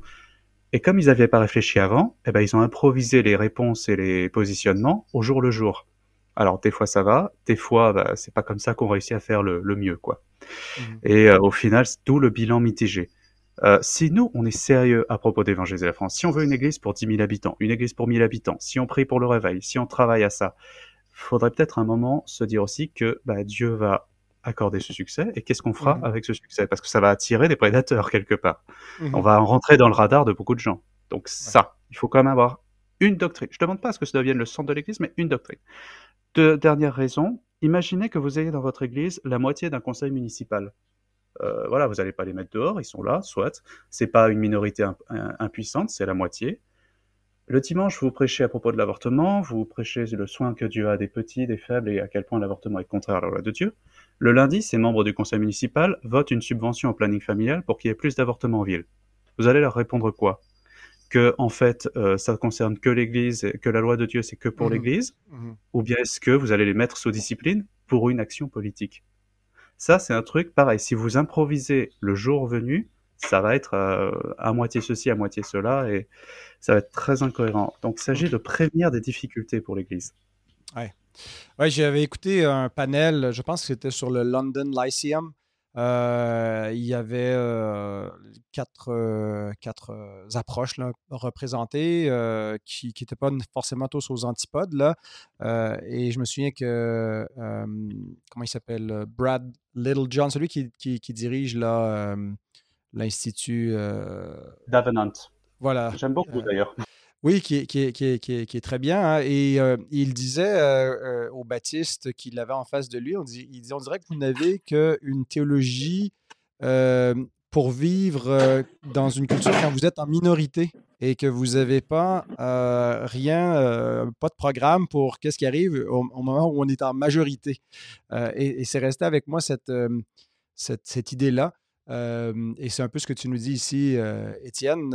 et comme ils n'avaient pas réfléchi avant, eh ben, ils ont improvisé les réponses et les positionnements au jour le jour. Alors des fois ça va, des fois bah, c'est pas comme ça qu'on réussit à faire le, mieux quoi. Mmh. Et euh, au final, tout le bilan mitigé. Euh, si nous, on est sérieux à propos d'évangéliser la France, si on veut une église pour 10 000 habitants, une église pour 1000 habitants, si on prie pour le réveil, si on travaille à ça, faudrait peut-être un moment se dire aussi que bah, Dieu va accorder ce succès et qu'est-ce qu'on fera mmh avec ce succès? Parce que ça va attirer des prédateurs quelque part. Mmh On va rentrer dans le radar de beaucoup de gens. Donc ça, il faut quand même avoir une doctrine. Je ne demande pas à ce que ça devienne le centre de l'Église, mais une doctrine. De, dernière raison, imaginez que vous ayez dans votre Église la moitié d'un conseil municipal. Euh, voilà, vous n'allez pas les mettre dehors, ils sont là, soit. C'est pas une minorité impuissante, c'est la moitié. Le dimanche, vous prêchez à propos de l'avortement, vous prêchez le soin que Dieu a des petits, des faibles et à quel point l'avortement est contraire à la loi de Dieu. Le lundi, ces membres du conseil municipal votent une subvention au planning familial pour qu'il y ait plus d'avortements en ville. Vous allez leur répondre quoi? Que en fait, euh, ça concerne que l'Église, que la loi de Dieu c'est que pour mmh. l'Église, mmh. ou bien est-ce que vous allez les mettre sous discipline pour une action politique? Ça, c'est un truc pareil. Si vous improvisez le jour venu, ça va être à moitié ceci, à moitié cela, et ça va être très incohérent. Donc il s'agit de prévenir des difficultés pour l'Église. Ouais. Ouais, j'avais écouté un panel, je pense que c'était sur le London Lyceum. Euh, il y avait euh, quatre, euh, quatre approches là, représentées qui n'étaient pas forcément tous aux antipodes. Là. et je me souviens que, comment il s'appelle, Brad Littlejohn, celui qui, qui, qui dirige l'Institut... Davenant. Voilà. J'aime beaucoup d'ailleurs. Oui, qui est, qui qui est, très bien. Hein, et euh, il disait euh, euh, au Baptiste qu'il avait en face de lui, on dit, il dit, on dirait que vous n'avez qu'une théologie pour vivre dans une culture quand vous êtes en minorité et que vous n'avez pas rien, pas de programme pour qu'est-ce qui arrive au, moment où on est en majorité. et, c'est resté avec moi cette, cette, cette idée-là et c'est un peu ce que tu nous dis ici, Étienne.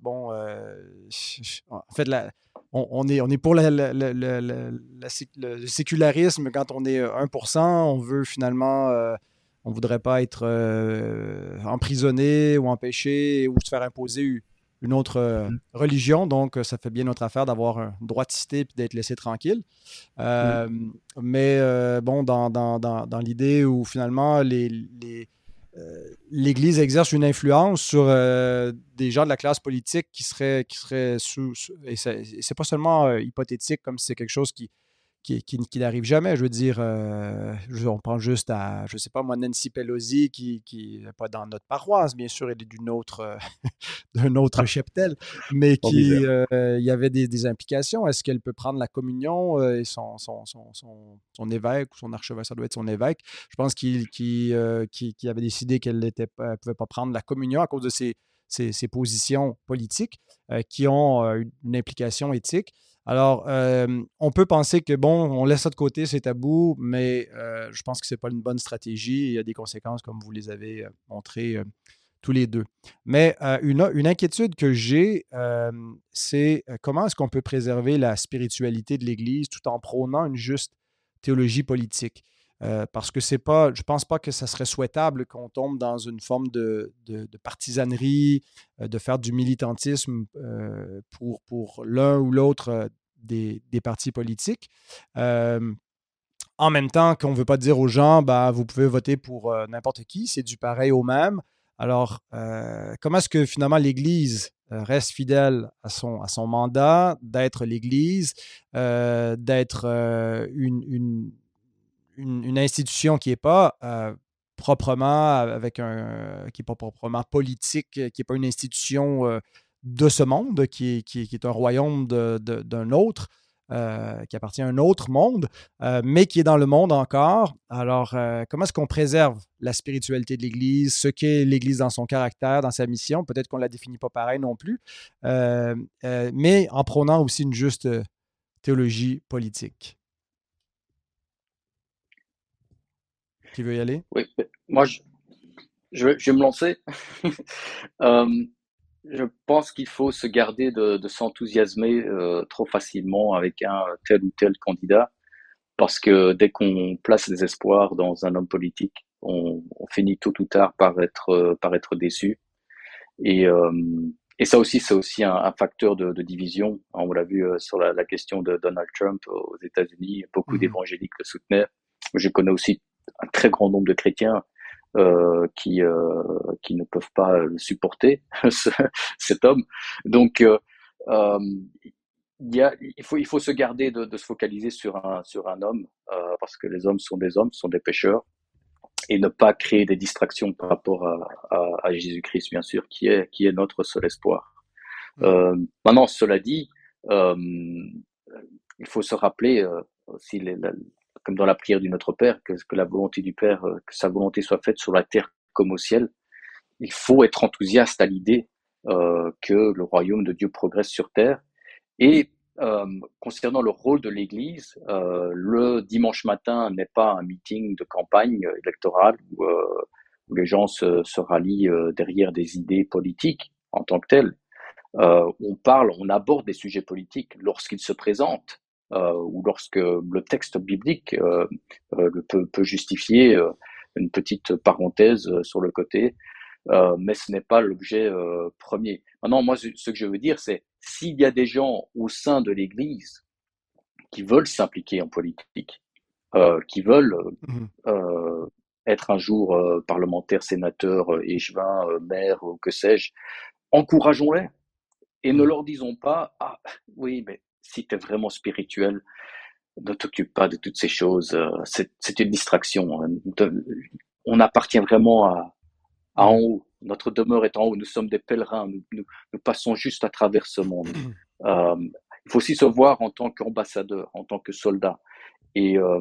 bon, en fait, on, est, on est pour le sécularisme quand on est 1%. On veut finalement, on ne voudrait pas être emprisonné ou empêché ou se faire imposer une autre mmh. religion. Donc, ça fait bien notre affaire d'avoir un droit de citer et d'être laissé tranquille. Mmh. Mais bon, dans, dans, dans, l'idée où finalement les, les euh, l'Église exerce une influence sur euh, des gens de la classe politique qui seraient, sous, et c'est pas seulement euh, hypothétique comme c'est quelque chose qui, qui, qui, n'arrive jamais. Je veux dire, euh, on prend juste à, je sais pas moi, Nancy Pelosi, qui n'est pas dans notre paroisse, bien sûr, elle est d'une autre, euh, d'un autre cheptel, mais qui, euh, il y avait des, implications. Est-ce qu'elle peut prendre la communion et son, son, son, son, évêque ou son archevêque, ça doit être son évêque. Je pense qu'il qui, qui, avait décidé qu'elle ne pouvait pas prendre la communion à cause de ses, ses, ses positions politiques qui ont une implication éthique. Alors, euh, on peut penser que, bon, on laisse ça de côté, c'est tabou, mais euh, je pense que ce n'est pas une bonne stratégie. Il y a des conséquences, comme vous les avez euh, montrées tous les deux. Mais une, une, inquiétude que j'ai, c'est comment est-ce qu'on peut préserver la spiritualité de l'Église tout en prônant une juste théologie politique? Parce que c'est pas, je pense pas que ça serait souhaitable qu'on tombe dans une forme de, de, de partisanerie, de faire du militantisme pour, pour l'un ou l'autre des, partis politiques. en même temps qu'on ne veut pas dire aux gens, bah, vous pouvez voter pour n'importe qui, c'est du pareil au même. Alors, comment est-ce que finalement l'Église reste fidèle à son, à son mandat d'être l'Église, d'être une, une, institution qui n'est pas proprement avec un qui est pas proprement politique, qui n'est pas une institution de ce monde, qui, qui, est un royaume d'un autre, euh, qui appartient à un autre monde, euh, mais qui est dans le monde encore. Alors, euh, comment est-ce qu'on préserve la spiritualité de l'Église, ce qu'est l'Église dans son caractère, dans sa mission? Peut-être qu'on ne la définit pas pareil non plus, mais en prônant aussi une juste théologie politique. Qui veut y aller? Oui, moi, je, je, vais, je vais me lancer. Je pense qu'il faut se garder de, de s'enthousiasmer euh, trop facilement avec un tel ou tel candidat, parce que dès qu'on place des espoirs dans un homme politique, on, on finit tôt ou tard par être euh, par être déçu. Et, euh, et ça aussi, c'est aussi un, un, facteur de, de division. On l'a vu euh, sur la, la, question de Donald Trump aux États-Unis, beaucoup mmh d'évangéliques le soutenaient. Je connais aussi un très grand nombre de chrétiens euh, qui euh, qui ne peuvent pas supporter cet homme. Donc euh, euh, il, y a, il faut il faut se garder de, de se focaliser sur un sur un homme parce que les hommes sont des hommes, sont des pêcheurs et ne pas créer des distractions par rapport à, à, à Jésus-Christ bien sûr qui est qui est notre seul espoir. Mmh. maintenant cela dit il faut se rappeler aussi les, comme dans la prière du Notre Père, que, la volonté du Père, euh, que sa volonté soit faite sur la terre comme au ciel. Il faut être enthousiaste à l'idée euh, que le royaume de Dieu progresse sur terre. Et euh, concernant le rôle de l'Église, euh, le dimanche matin n'est pas un meeting de campagne électorale où, euh, où les gens se, se rallient euh, derrière des idées politiques en tant que telles. on parle, on aborde des sujets politiques lorsqu'ils se présentent, ou lorsque le texte biblique euh, euh, peut, peut, justifier une petite parenthèse sur le côté. euh, mais ce n'est pas l'objet euh, premier. Maintenant, moi, ce que je veux dire, c'est s'il y a des gens au sein de l'Église qui veulent s'impliquer en politique, euh, qui veulent mmh euh, être un jour euh, parlementaire, sénateur, euh, échevin, maire, ou que sais-je, encourageons-les et ne mmh. leur disons pas ah oui mais si tu es vraiment spirituel ne t'occupe pas de toutes ces choses c'est une distraction hein. on appartient vraiment à, à en haut. Notre demeure est en haut. Nous sommes des pèlerins. Nous, nous, passons juste à travers ce monde. Euh, il faut aussi se voir en tant qu'ambassadeur en tant que soldat. Et, euh,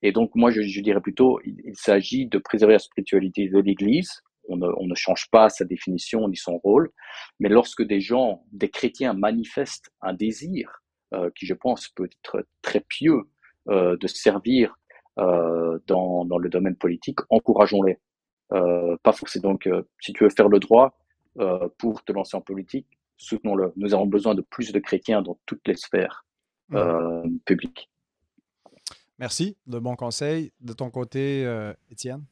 et donc, moi, je, je dirais plutôt, il, il s'agit de préserver la spiritualité de l'Église. On ne, on ne, change pas sa définition ni son rôle, mais lorsque des gens, des chrétiens manifestent un désir, euh, qui je pense peut être très pieux, euh, de servir euh, dans, dans, le domaine politique, encourageons-les. Euh, pas forcément donc, euh, si tu veux faire le droit pour te lancer en politique, soutenons-le. Nous avons besoin de plus de chrétiens dans toutes les sphères publiques. Merci, de bons conseils. De ton côté, euh, Étienne?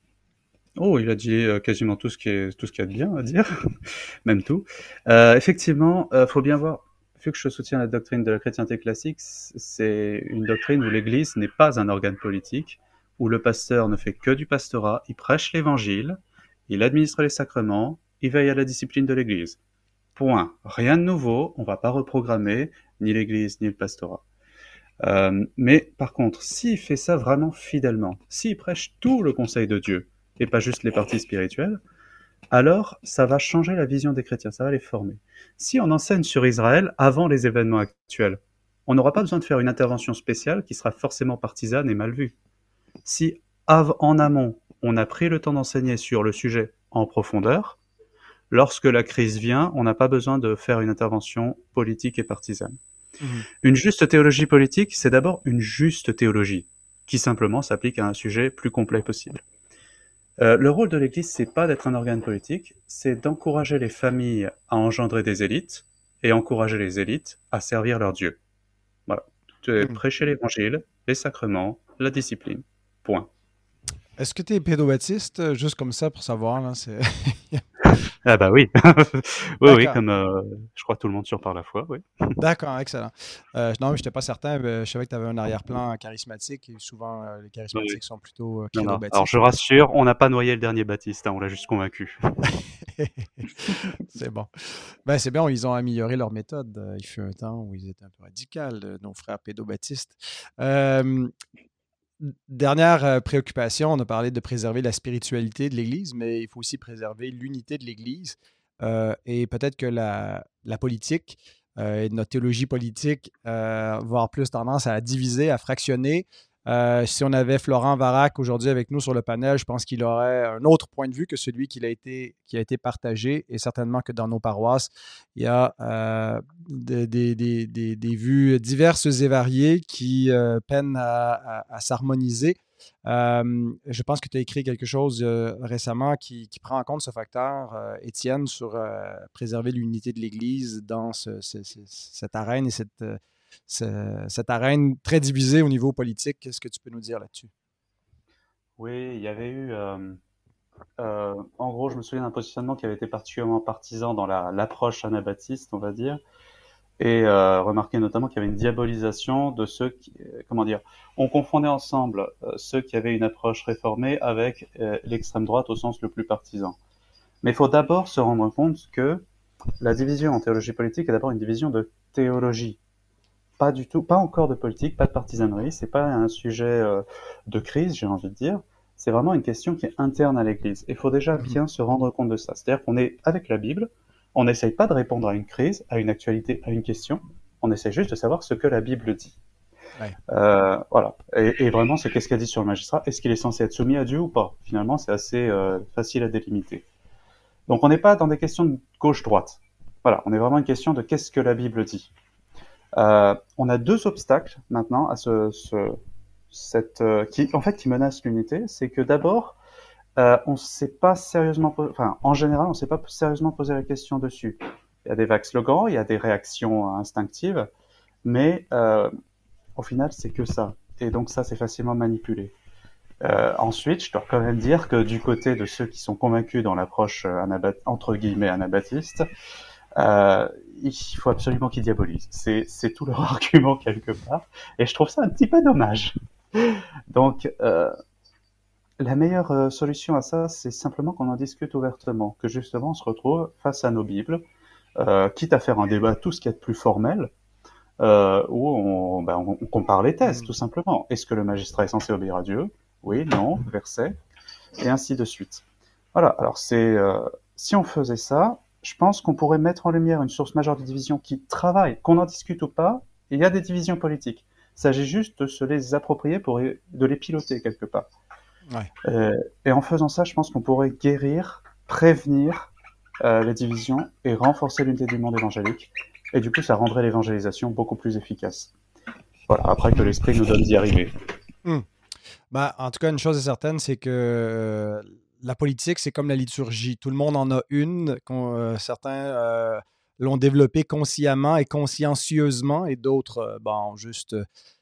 Oh, il a dit euh, quasiment tout ce qui est tout ce qu'il y a de bien à dire, même tout. Euh, effectivement, il faut bien voir. Que je soutiens la doctrine de la chrétienté classique, c'est une doctrine où l'Église n'est pas un organe politique, où le pasteur ne fait que du pastorat, il prêche l'Évangile, il administre les sacrements, il veille à la discipline de l'Église. Point. Rien de nouveau. On va pas reprogrammer ni l'Église ni le pastorat. Euh, mais par contre, s'il fait ça vraiment fidèlement, s'il prêche tout le conseil de Dieu, et pas juste les parties spirituelles, alors ça va changer la vision des chrétiens, ça va les former. Si on enseigne sur Israël avant les événements actuels, on n'aura pas besoin de faire une intervention spéciale qui sera forcément partisane et mal vue. Si en amont, on a pris le temps d'enseigner sur le sujet en profondeur, lorsque la crise vient, on n'a pas besoin de faire une intervention politique et partisane. Mhm. Une juste théologie politique, c'est d'abord une juste théologie, qui simplement s'applique à un sujet plus complet possible. Euh, le rôle de l'Église, c'est pas d'être un organe politique, c'est d'encourager les familles à engendrer des élites et encourager les élites à servir leur Dieu. Voilà. Mhm. Prêcher l'Évangile, les sacrements, la discipline. Point. Est-ce que tu es pédobaptiste, juste comme ça pour savoir là, Ah bah oui, oui, oui, comme euh, je crois tout le monde surparle à la fois, oui. D'accord, excellent. Euh, non, mais je n'étais pas certain. je savais que tu avais un arrière-plan charismatique et souvent euh, les charismatiques sont plutôt euh, Alors je rassure, on n'a pas noyé le dernier Baptiste, hein, on l'a juste convaincu. c'est bon. Ben, c'est bien, ils ont amélioré leur méthode. Il fut un temps où ils étaient un peu radicaux, nos frères pédobaptistes. Euh, Dernière euh, préoccupation, on a parlé de préserver la spiritualité de l'Église, mais il faut aussi préserver l'unité de l'Église. Euh, et peut-être que la, politique euh, et notre théologie politique avoir plus tendance à diviser, à fractionner, euh, si on avait Florent Varac aujourd'hui avec nous sur le panel, je pense qu'il aurait un autre point de vue que celui qui a été, qui a été partagé. Et certainement que dans nos paroisses, il y a euh, des, vues diverses et variées qui euh, peinent à, s'harmoniser. je pense que tu as écrit quelque chose récemment qui, prend en compte ce facteur, Étienne, sur préserver l'unité de l'Église dans ce, cette arène et cette cette arène très divisée au niveau politique. Qu'est-ce que tu peux nous dire là-dessus? Oui, il y avait eu. Euh, euh, en gros, je me souviens d'un positionnement qui avait été particulièrement partisan dans l'approche anabaptiste, on va dire, et euh, notamment qu'il y avait une diabolisation de ceux qui, comment dire, on confondait ensemble ceux qui avaient une approche réformée avec l'extrême droite au sens le plus partisan. Mais il faut d'abord se rendre compte que la division en théologie politique est d'abord une division de théologie. Pas du tout, pas encore de politique, pas de partisanerie, c'est pas un sujet euh, de crise, j'ai envie de dire. C'est vraiment une question qui est interne à l'Église. Il faut déjà mhm. bien se rendre compte de ça. C'est-à-dire qu'on est avec la Bible, on n'essaye pas de répondre à une crise, à une actualité, à une question. On essaie juste de savoir ce que la Bible dit. Euh, voilà. Et, vraiment, c'est qu'est-ce qu'elle dit sur le magistrat? Est-ce qu'il est censé être soumis à Dieu ou pas? Finalement, c'est assez euh, facile à délimiter. Donc, on n'est pas dans des questions de gauche-droite. Voilà, on est vraiment une question de qu'est-ce que la Bible dit. Euh, on a deux obstacles maintenant à ce, cette, euh, qui, en fait, qui menacent l'unité. C'est que d'abord, euh, on s'est pas sérieusement, enfin, en général, on s'est pas sérieusement posé la question dessus. Il y a des vagues slogans, il y a des réactions instinctives, mais euh, au final, c'est que ça. Et donc ça, c'est facilement manipulé. ensuite, je dois quand même dire que du côté de ceux qui sont convaincus dans l'approche entre guillemets anabaptiste, euh, il faut absolument qu'ils diabolisent. C'est tout leur argument quelque part, et je trouve ça un petit peu dommage. Donc, euh, la meilleure euh, solution à ça, c'est simplement qu'on en discute ouvertement, que justement on se retrouve face à nos Bibles, euh, quitte à faire un débat tout ce qui est de plus formel, euh, où on, ben, on, compare les thèses, mm. tout simplement. Est-ce que le magistrat est censé obéir à Dieu? Oui, non, verset, et ainsi de suite. Voilà, alors c'est... Euh, si on faisait ça, je pense qu'on pourrait mettre en lumière une source majeure de division qui travaille, qu'on en discute ou pas, il y a des divisions politiques. Il s'agit juste de se les approprier pour de les piloter quelque part. Euh, et en faisant ça, je pense qu'on pourrait guérir, prévenir euh, les divisions et renforcer l'unité du monde évangélique. Et du coup, ça rendrait l'évangélisation beaucoup plus efficace. Voilà, après que l'esprit nous donne d'y arriver. Hmm. Bah, en tout cas, une chose est certaine, c'est que euh, la politique, c'est comme la liturgie. Tout le monde en a une. Euh, certains euh, l'ont développée consciemment et consciencieusement, et d'autres, euh, bon, juste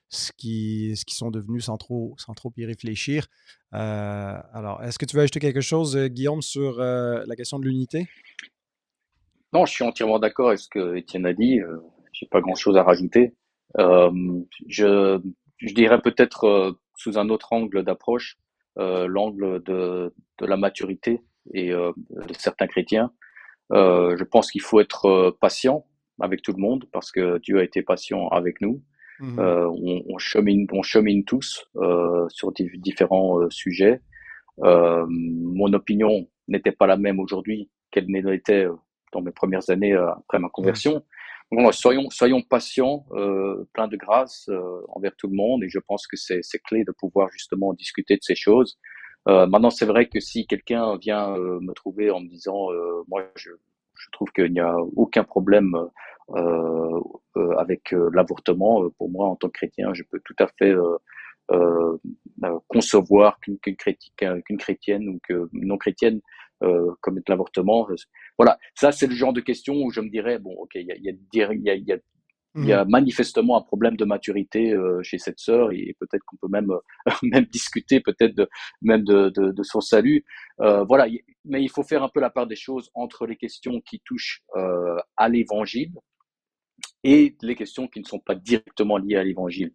ce qui, ce qui sont devenus sans trop, y réfléchir. alors, est-ce que tu veux ajouter quelque chose, Guillaume, sur la question de l'unité? Non, je suis entièrement d'accord avec ce que Étienne a dit. Je n'ai pas grand-chose à rajouter. je, dirais peut-être sous un autre angle d'approche, euh, l'angle de, de, la maturité et euh, de certains chrétiens. Euh, je pense qu'il faut être patient avec tout le monde parce que Dieu a été patient avec nous. Mmh. On, on, chemine, on chemine tous sur différents sujets. mon opinion n'était pas la même aujourd'hui qu'elle n'était dans mes premières années après ma conversion soyons, soyons patients, euh, plein de grâce euh, envers tout le monde, et je pense que c'est clé de pouvoir justement discuter de ces choses. Euh, maintenant, c'est vrai que si quelqu'un vient euh, me trouver en me disant, euh, moi, je, je trouve qu'il n'y a aucun problème avec l'avortement, pour moi, en tant que chrétien, je peux tout à fait concevoir qu'une qu'une chrétienne ou que non chrétienne euh, comme l'avortement. Voilà, ça c'est le genre de question où je me dirais bon, ok, il y a, y, a, y, a, y, a, y a manifestement un problème de maturité euh, chez cette sœur et peut-être qu'on peut même même discuter peut-être de, même de, de, de, son salut. Euh, voilà, mais il faut faire un peu la part des choses entre les questions qui touchent euh, à l'Évangile et les questions qui ne sont pas directement liées à l'Évangile.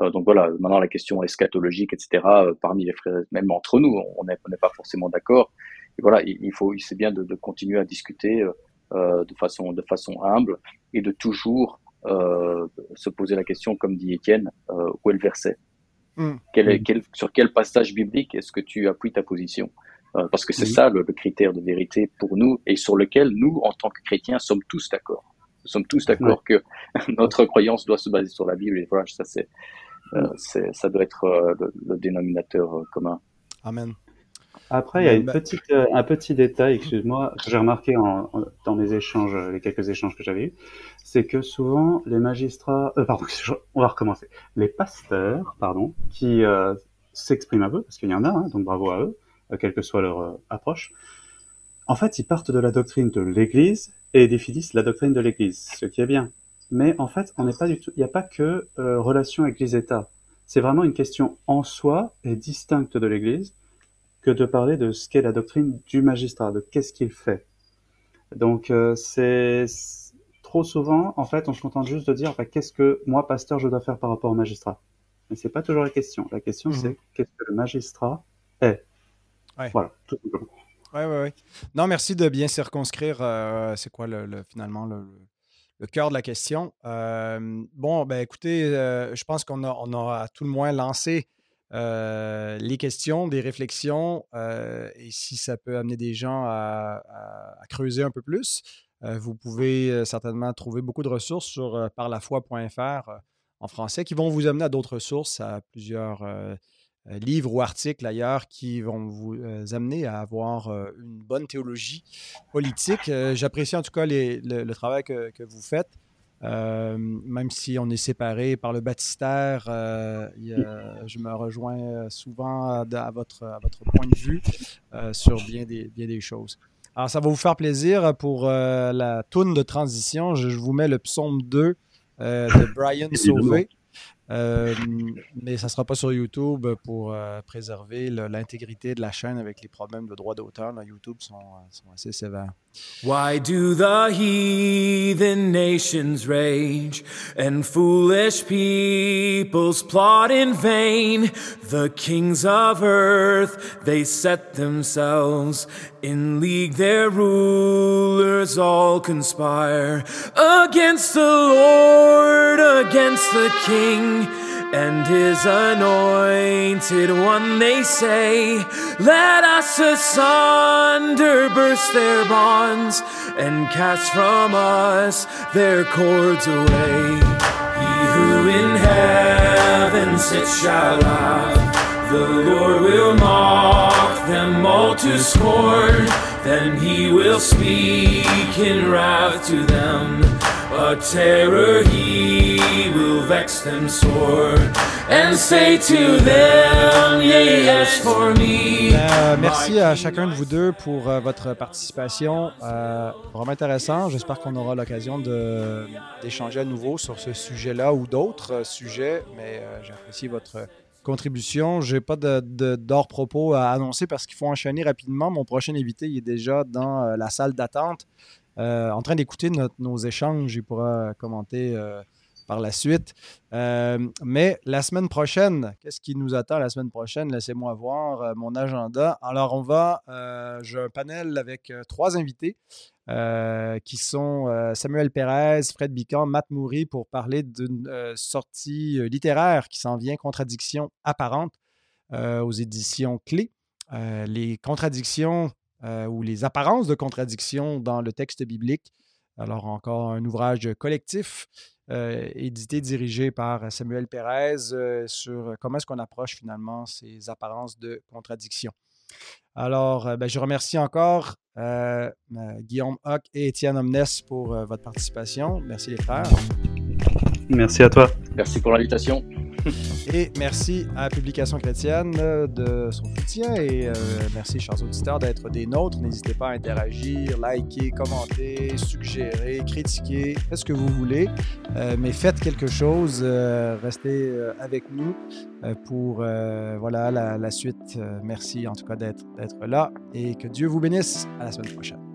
Euh, donc voilà, maintenant la question eschatologique, etc. Euh, parmi les frères, même entre nous, on n'est pas forcément d'accord voilà, il, faut, c'est bien de, continuer à discuter euh, euh, de façon, de façon humble et de toujours euh, se poser la question, comme dit Étienne, où est le verset? Hmm. Sur quel passage biblique est-ce que tu appuies ta position? Parce que c'est ça le, critère de vérité pour nous et sur lequel nous, en tant que chrétiens, sommes tous d'accord. Nous sommes tous d'accord que notre croyance doit se baser sur la Bible et voilà, ça c'est, ça doit être le dénominateur commun. Amen. Après, il y a une bah petite, euh, un petit détail, excuse-moi, que j'ai remarqué en, dans mes échanges, les quelques échanges que j'avais eus, c'est que souvent les magistrats, euh, pardon, on va recommencer, les pasteurs, pardon, qui euh, s'expriment un peu, parce qu'il y en a, hein, donc bravo à eux, euh, quelle que soit leur approche. En fait, ils partent de la doctrine de l'Église et définissent la doctrine de l'Église, ce qui est bien. Mais en fait, on n'est pas du tout, il n'y a pas que relation Église-État. C'est vraiment une question en soi et distincte de l'Église que de parler de ce qu'est la doctrine du magistrat, de qu'est-ce qu'il fait. Donc euh, c'est trop souvent, en fait, on se contente juste de dire bah, qu'est-ce que moi, pasteur, je dois faire par rapport au magistrat. Mais c'est pas toujours la question. La question, c'est mhm. qu'est-ce que le magistrat est. Voilà, tout simplement. Oui, oui, oui. Non, merci de bien circonscrire. Euh, c'est quoi le, finalement le, le, cœur de la question? Euh, bon, ben écoutez, je pense qu'on a, on a à tout le moins lancé euh, les questions, des réflexions, euh, et si ça peut amener des gens à, creuser un peu plus, euh, vous pouvez certainement trouver beaucoup de ressources sur parlafoi.fr en français qui vont vous amener à d'autres sources, à plusieurs livres ou articles ailleurs qui vont vous amener à avoir une bonne théologie politique. J'apprécie en tout cas le, travail que vous faites. Euh, même si on est séparés par le baptistère, euh, je me rejoins souvent à, votre, à votre point de vue euh, sur bien des, bien des choses. Alors, ça va vous faire plaisir pour la toune de transition. Je, vous mets le psaume 2 de Brian Sauvé. Euh, mais ça ne sera pas sur YouTube pour euh, préserver l'intégrité de la chaîne avec les problèmes de droit d'auteur. YouTube sont, euh, sont, assez sévères. Why do the heathen nations rage and foolish peoples plot in vain? The kings of earth, they set themselves in league, their rulers all conspire against the Lord, against the King and his anointed one, they say, Let us asunder burst their bonds and cast from us their cords away. He who in heaven sits shall laugh, the Lord will mock all to scorn. Then he will speak in wrath to them. A terror he will vex them sore and say to them, yes for me. Euh, merci à chacun de vous deux pour euh, votre participation. Euh, vraiment intéressant. J'espère qu'on aura l'occasion d'échanger à nouveau sur ce sujet-là ou d'autres euh, sujets, mais euh, j'apprécie votre contribution. Je n'ai pas d'hors-propos à annoncer parce qu'il faut enchaîner rapidement. Mon prochain invité il est déjà dans euh, la salle d'attente euh, en train d'écouter nos échanges. Il pourra commenter euh, par la suite. mais la semaine prochaine, qu'est-ce qui nous attend la semaine prochaine? Laissez-moi voir mon agenda. Alors, on va, j'ai un panel avec trois invités. Euh, qui sont euh, Samuel Pérez, Fred Bican, Matt Moury pour parler d'une euh, sortie littéraire qui s'en vient, Contradiction apparente, aux éditions Clés. les contradictions ou les apparences de contradictions dans le texte biblique. Alors encore un ouvrage collectif édité, dirigé par Samuel Pérez sur comment est-ce qu'on approche finalement ces apparences de contradiction. Alors, euh, ben, je remercie encore euh, Guillaume Hoc et Étienne Omnes pour euh, votre participation. Merci les frères. Merci à toi. Merci pour l'invitation. Et merci à Publication Chrétienne de son soutien et merci, chers auditeurs, d'être des nôtres. N'hésitez pas à interagir, liker, commenter, suggérer, critiquer, faites ce que vous voulez, mais faites quelque chose, restez avec nous pour voilà, la, la suite. merci en tout cas d'être là et que Dieu vous bénisse. À la semaine prochaine.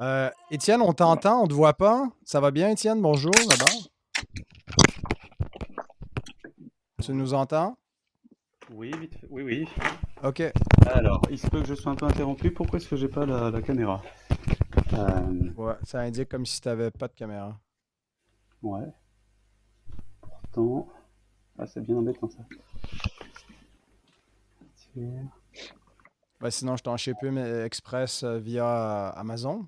Euh, Étienne, on t'entend, on ne te voit pas. Ça va bien, Étienne? Bonjour, d'abord. Tu nous entends? Oui, vite fait. Oui, oui. Ok. Alors, il se peut que je sois un peu interrompu. Pourquoi est-ce que j'ai pas la, caméra? Euh, Ouais, ça indique comme si tu n'avais pas de caméra. Ouais. Pourtant. Ah, c'est bien embêtant ça. Ouais, sinon, je t'en plus, mais express euh, via Amazon.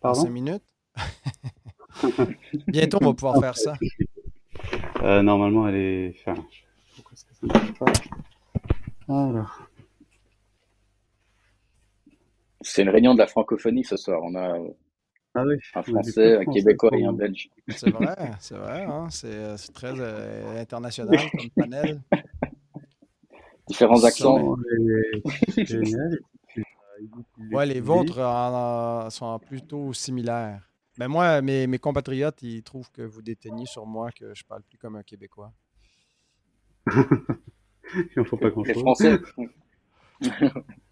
Pardon 5 minutes. Bientôt, on va pouvoir faire ça. Euh, normalement, elle est. Enfin, c'est une réunion de la francophonie ce soir. On a ah un Français, un Québécois et un Belge. C'est vrai, c'est vrai. Hein? C'est très euh, international comme panel. Différents accents. Ouais, les vôtres sont plutôt similaires. Mais moi, mes, mes compatriotes, ils trouvent que vous déteignez sur moi que je parle plus comme un Québécois. Il n'en faut pas grand-chose. Les Français.